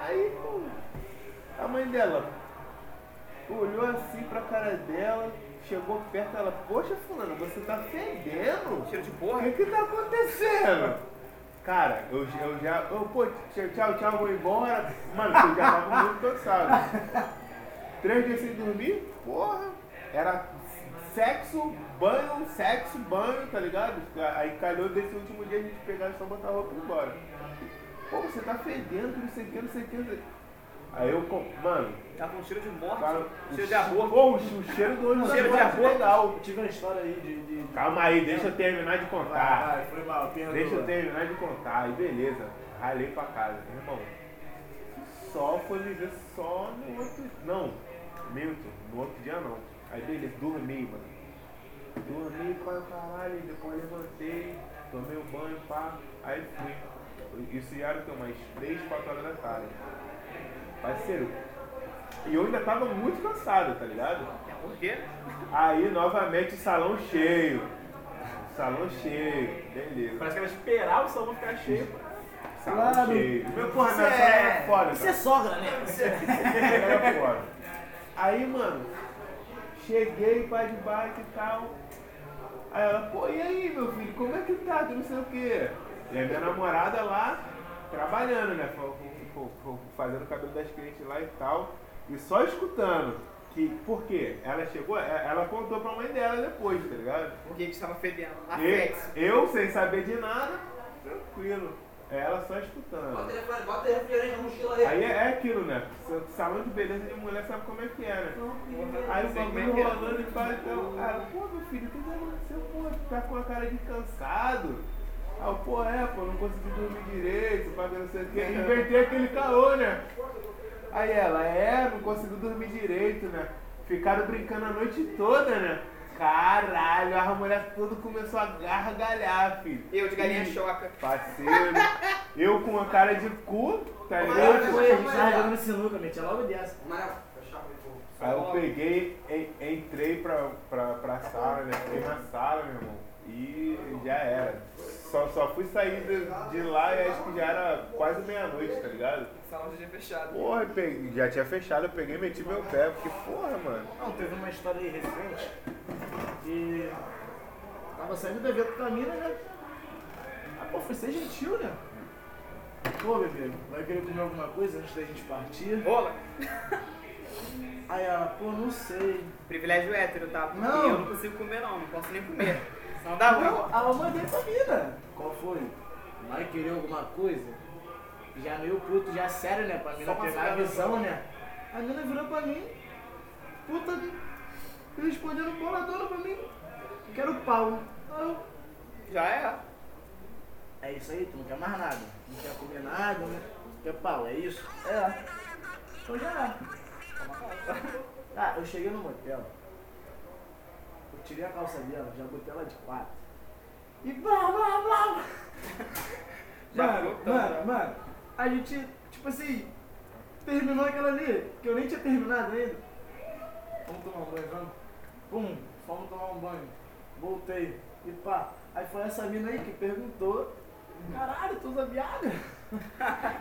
Aí, pô, a mãe dela olhou assim pra cara dela, chegou perto, ela, poxa fulano, você tá fedendo? Cheiro de O porra. que que tá acontecendo? Cara, eu, eu já, eu, pô, tchau, tchau, tchau, vou embora. Mano, eu já tava muito cansado. Três dias sem dormir, porra, era sexo, banho, sexo, banho, tá ligado? Aí calhou desse último dia a gente pegar e só botar a roupa e ir embora. Pô, você tá fedendo, não sei o que, não sei o que. não sei o que. Aí eu, mano, Tá com cheiro de morte. cara, cheiro de amor. Pô, o che- o cheiro do olho Cheiro de amor. legal. Tive uma história aí de. de- de- Calma aí, deixa eu terminar de Vai, contar. vai, foi mal, perdoa. Deixa eu terminar de contar. Aí beleza, ralei pra casa. Irmão, só foi me ver só no outro. Não, minto, no outro dia não. Aí beleza, dormi, mano. Dormi para o caralho, depois levantei, tomei um banho, pá, aí fui. Isso já era o que? Umas 3, 4 horas da tarde. Parceiro, e eu ainda tava muito cansado, tá ligado? É por quê? Aí novamente o salão cheio. Salão cheio, beleza. Parece que ela esperava o salão ficar cheio. Salão Claro. cheio. Meu porra, minha é- sogra era foda, Isso é sogra, né? É- Era foda. Aí, mano, cheguei, pai de bike e tal. Aí ela, pô, e aí, meu filho, como é que tá? Que não sei o quê. E a minha namorada lá, trabalhando, né? Fa- fa- fa- Fazendo o cabelo das clientes lá e tal. E só escutando. Que, por quê? Ela chegou, é- ela contou pra mãe dela depois, tá ligado? Por que que estava fedendo? Eu, Afex. eu, sem saber de nada, tranquilo. Ela só Bota escutando. o telefone, bota refrigerante na mochila aí. Aí é, é aquilo, né? Sa- Salão de beleza de mulher sabe como é que é, né? Aí o é bagulho é. rolando e tal, então, cara, pô, meu filho, o que aconteceu? Pô, tá com a cara de cansado. Aí eu, pô, é, pô, não consegui dormir direito, pra não sei o quê. Inventei aquele caô, né? Aí ela, é, não conseguiu dormir direito, né? Ficaram brincando a noite toda, né? Caralho, a mulher tudo começou a gargalhar, filho. Eu de galinha E- choca. Parceiro, eu com a cara de cu, tá Eu ligado? fui, a gente tava jogando sinuca, metia logo dessa. Aí eu peguei, en- entrei pra, pra, pra sala, né? Fiquei na sala, meu irmão. E já era. Só, só fui sair de, de lá e acho que já era quase meia-noite, tá ligado? Salão de dia fechado. Porra, peguei- já tinha fechado, eu peguei e meti meu pé. Porque, porra, mano. Não, teve uma história aí recente que tava saindo do evento com a mina, né? Ah, pô, foi ser gentil, né? Pô, bebê, vai querer comer alguma coisa antes da gente partir? Rola. Aí ela, pô, não sei. Privilégio hétero, tá? Porque Não. eu não consigo comer não, não posso nem comer. Senão dá ruim. Não, eu mandei pra mina. Qual foi? Vai querer alguma coisa? Já meio puto, já sério, né? Pra mina pegar a visão, né? A mina virou pra mim, puta, respondendo boladona pra mim. Quero pau. Eu, Já é. É isso aí, tu não quer mais nada. Não quer comer nada, né? Quer pau, é isso? É. Então já é. (laughs) Ah, eu cheguei no motel. Eu tirei a calça dela, já botei ela de quatro. E blá blá blá. Já mano, mano, mano, a gente, tipo assim, terminou aquela ali, que eu nem tinha terminado ainda. Vamos tomar um banho, vamos? Pum, fomos tomar um banho. Voltei. E pá. Aí foi essa mina aí que perguntou. Caralho, tu usa viagra? (laughs)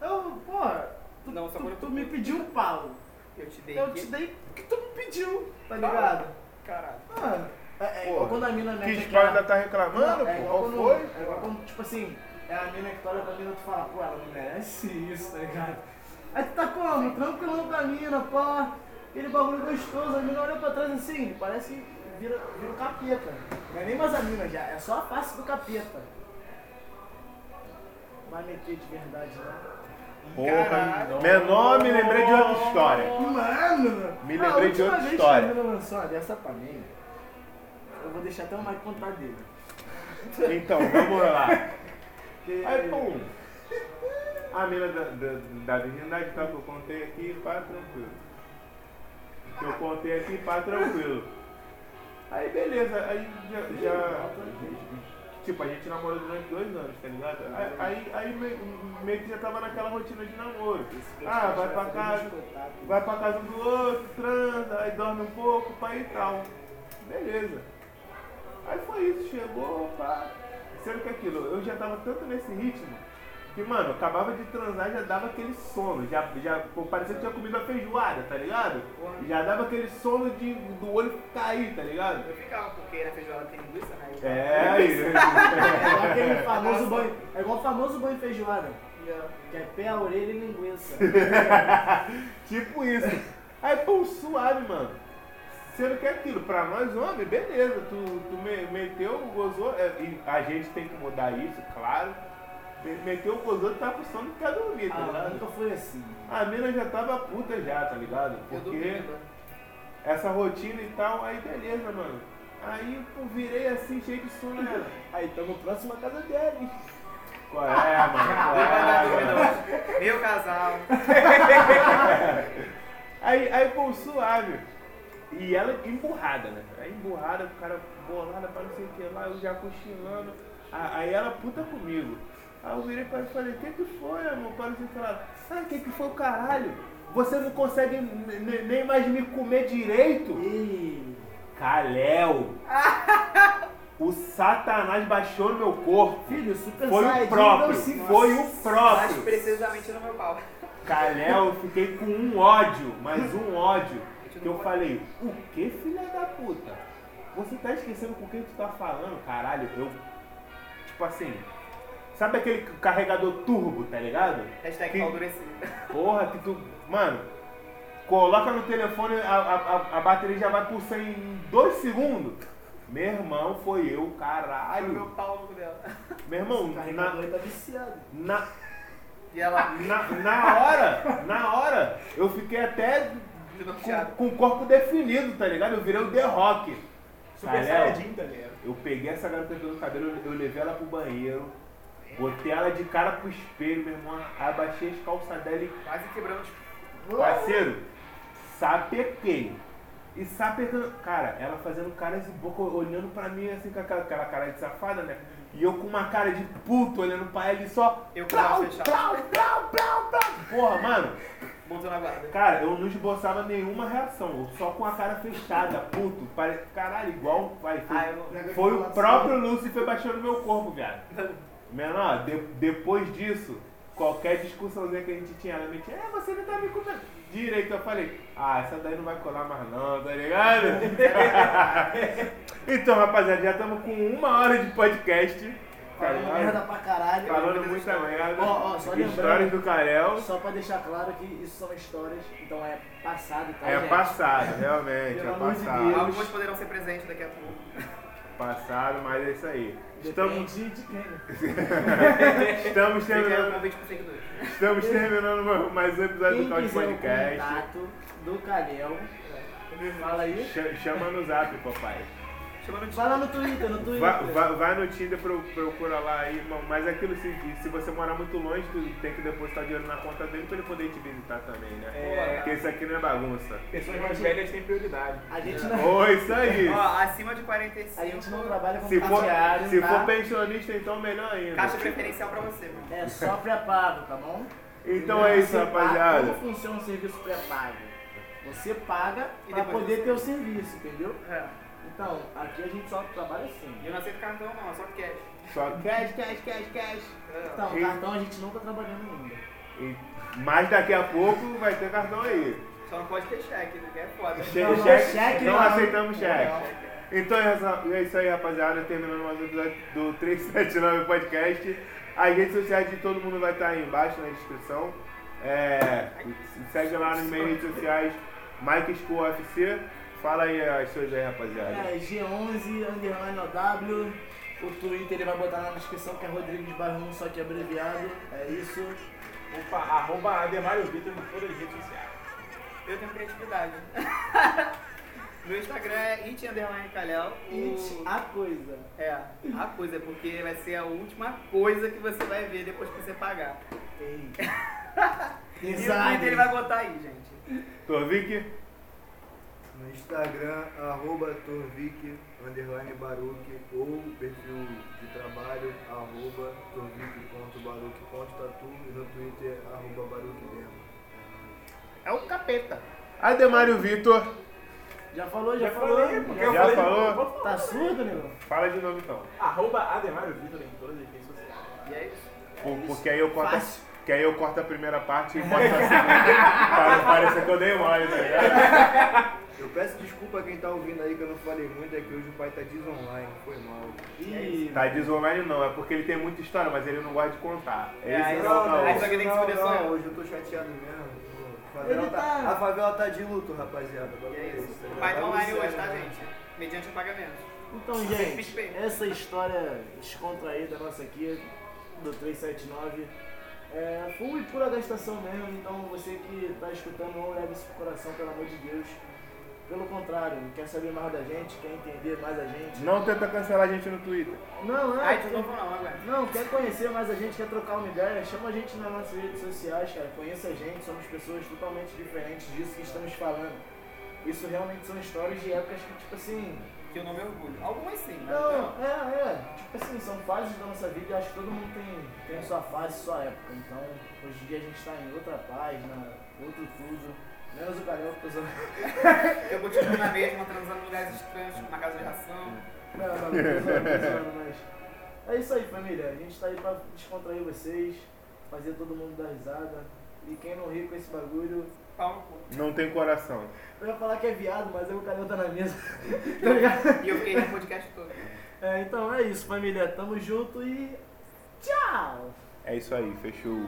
Eu, porra, tu, Não, tu, tu tu- me pediu um pau. Eu te dei Eu aqui. te dei o que tu me pediu, tá ligado? Caralho. Mano, é, é quando a mina mete Que aquela- ainda tá reclamando, Não, é pô? Qual quando, foi? É igual quando, tipo assim, é a mina que tu olha pra mina e tu fala, pô, ela não merece isso, tá ligado? Aí tu tá como? Tranquilão com a mina, pá, aquele bagulho gostoso, a mina olha pra trás assim, parece que vira, vira o capeta. Não é nem mais a mina já, é só a face do capeta. Vai meter de verdade, né? Porra, Caralho. menor me lembrei de outra história. Mano! Me lembrei de última outra vez história. Que a mina lançou uma dessa pra mim, eu vou deixar até o Mike contar dele. (laughs) Então, vamos lá. Aí, pum. A mina da, da, da virgindade tá, que eu contei aqui, pá, tranquilo. Que eu contei aqui, pá, tranquilo. Aí, beleza, aí já, já- Tipo, a gente namorou durante dois anos, tá ligado? Aí, aí, aí meio, meio que já tava naquela rotina de namoro. Ah, vai pra casa, vai pra casa do outro, transa, aí dorme um pouco, pai e tal. Beleza. Aí foi isso, chegou, pá. Sendo que aquilo, eu já tava tanto nesse ritmo que, mano, eu acabava de transar já dava aquele sono. Já, já pô, parecia que tinha comido a feijoada, tá ligado? Já dava aquele sono de, do olho cair, tá ligado? Eu ficava, porque na feijoada tem linguiça, né? É, aí. (laughs) É igual aquele famoso banho. É igual o famoso banho feijoada. Que é pé, orelha e linguiça. (laughs) tipo isso. Aí, pô, suave, mano. Sendo que é aquilo, pra nós homens, beleza, tu, tu me- meteu, gozou, é, e a gente tem que mudar isso, claro. Me- Meteu, gozou, tá com sono e quer dormir, tá Ah, ligado? nunca foi assim. A mina já tava puta já, tá ligado? Eu Porque duvido. essa rotina e tal, aí beleza, mano. Aí, pô, virei assim, cheio de sono, ela. (laughs) Aí estamos próximo à casa dele. Qual é, (laughs) mano? Qual é, mano? Meu casal. (laughs) Aí, aí, pô, suave. E ela emburrada, né? Aí emburrada, o cara bolada pra não sei o que lá, eu já cochilando. Aí ela puta comigo. Aí eu virei pra ela e falei, o que que foi, amor? Para não sei o que lá. Sabe o que que foi o caralho? Você não consegue ne- ne- nem mais me comer direito? Ih, Caléu! (laughs) O satanás baixou no meu corpo. filho, super Foi o próprio. Foi o Mais próprio. precisamente no meu pau. Caléu, eu fiquei com um ódio, mas um ódio. Que eu falei, o que filha da puta? Você tá esquecendo com quem tu tá falando? Caralho, eu. Tipo assim, Sabe aquele carregador turbo, tá ligado? Hashtag Que- endurecido. Porra, que tu. Mano, coloca no telefone, a, a, a- bateria já vai pulsando em dois segundos. Meu irmão, foi eu, Foi meu caralho. pau no dela. Meu irmão, carregador na, tá viciado. na, E ela na, na hora, na hora, eu fiquei até com, o corpo definido, tá ligado? Eu virei o The Rock. Super Léo, Saiyajin, tá ligado? Eu peguei essa garota pelo cabelo, eu levei ela pro banheiro, botei ela de cara pro espelho, meu irmão, abaixei as calças dela e Quase quebrando os Parceiro, sapequei. E sapecando. Cara, ela fazendo caras de boca, olhando pra mim assim com aquela, aquela cara de safada, né? E eu com uma cara de puto olhando pra ela e só. Eu com plau, plau, plau. Porra, mano. Montou na guarda. Cara, eu não esboçava nenhuma reação, só com a cara fechada, puto. Pare... Caralho, igual. Vai, foi, Ah, eu foi o próprio Lúcifer baixando no meu corpo, viado. Menor, de- depois disso, qualquer discussãozinha que a gente tinha, ela me tinha, é, você não tá me comendo. Direito, eu falei, ah, essa daí não vai colar mais não, tá ligado? (laughs) (laughs) então, rapaziada, já estamos com uma hora de podcast. Merda pra caralho. Falando muita merda. Ó, ó, só lembrando- Histórias do Carel. Só pra deixar claro que isso são histórias, então é passado, tá, É gente? passado, realmente, Pelo é de passado. Deus. Alguns poderão ser presentes daqui a pouco. Passado, mas é isso aí. Estamos, Depende de quem. né? (laughs) estamos o terminando, estamos terminando mais um episódio Quem do Couch quiser o Podcast. contato do Calhel, fala aí. Ch- Chama no zap, papai. De Fala no Twitter, no Twitter. Vai, vai- vai no Tinder, pro- procura lá aí, irmão. mas aquilo se, se você morar muito longe, tu tem que depositar dinheiro na conta dele pra ele poder te visitar também, né? É. Porque isso aqui não é bagunça. Pessoas mais velhas têm prioridade. A gente não, Ô, isso aí! Ó, acima de 45. a gente não trabalha com Se for, se tá? for pensionista, então melhor ainda. Caixa preferencial pra você, mano. É só pré-pago, tá bom? Então é isso, paga- rapaziada. Como funciona o serviço pré-pago? Você paga E pra depois poder ter o serviço, entendeu? É. Então, aqui a gente só trabalha assim. E eu não aceito cartão não, é só cash. Só cash, cash, cash, cash. Então, E- cartão a gente não tá trabalhando ainda. E- mas daqui a pouco vai ter cartão aí. Só não pode ter cheque, né? Que é foda. Che- Não, não, cheque, cheque não não. aceitamos cheque. Não. Então é essa- é isso aí, rapaziada. Terminando mais um episódio do (laughs) 379 Podcast. As redes sociais de todo mundo vai estar aí embaixo na descrição. É, segue lá nas minhas redes sociais, Mike School UFC. Fala aí as suas aí, rapaziada. É, G11, underline OW. O Twitter ele vai botar na descrição que é Rodrigues Barrum, só que abreviado. É isso. Opa, arroba Ademário Vitor em todas as redes sociais. Eu tenho criatividade. (laughs) Meu Instagram é it underline calhau. It, a coisa. É, a coisa, porque vai ser a última coisa que você vai ver depois que você pagar. Ei. (laughs) E o Twitter ele vai botar aí, gente. Torvik, No Instagram, arroba Torvik, underline Baruque, ou perfil de trabalho, arroba torvik.baruque.tatu e no Twitter, arroba Baruque mesmo. É o capeta. Ademário Vitor. Já falou, já, Já falou. falei, Já falou? novo. Tá surdo, nego? Fala de novo então. Arroba Ademário Vitor em todas as redes sociais. E é isso. Por- porque aí eu corto. Fácil. Que aí eu corto a primeira parte e boto a segunda. (laughs) para não parecer que eu dei mole, tá ligado? (laughs) Eu peço desculpa a quem tá ouvindo aí que eu não falei muito, é que hoje o pai tá desonline, foi mal. Ih, Tá desonline não, é porque ele tem muita história, mas ele não gosta de contar. É, Esse aí é o não, que se fuder só eu. hoje eu tô chateado mesmo. pô. A favela tá- tá- A favela tá de luto, rapaziada. E é é isso. tá O pai tá Bagulho online hoje, tá, né? gente? Mediante o pagamento. Então, gente, essa história descontraída nossa aqui, do 379, é full e pura gastação mesmo, então você que tá escutando, não leve isso pro coração, pelo amor de Deus. Pelo contrário, quer saber mais da gente, quer entender mais a gente. Não tenta cancelar a gente no Twitter. Não, é. Ai, novo não, agora. Não, quer conhecer mais a gente, quer trocar uma ideia, chama a gente nas nossas redes sociais, cara. Conheça a gente, somos pessoas totalmente diferentes disso que estamos falando. Isso realmente são histórias de épocas que, tipo assim, Que eu não me orgulho. Algumas sim, mas Não, é, é. Tipo assim, são fases da nossa vida e acho que todo mundo tem, tem sua fase, sua época. Então, hoje em dia a gente tá em outra página, outro tudo. Menos o Carioca, que eu sou... eu continuo na mesma, transando em lugares estranhos, na casa de ração. Não, não, não, tô zoando, tô zoando, mas... É isso aí, família. A gente tá aí pra descontrair vocês, fazer todo mundo dar risada. E quem não ri com esse bagulho... Pau. Não tem coração. Eu ia falar que é viado, mas aí o Carioca tá na mesa. tá ligado? E eu fiquei no podcast todo. É, então é isso, família. Tamo junto e Tchau! É isso aí, fechou.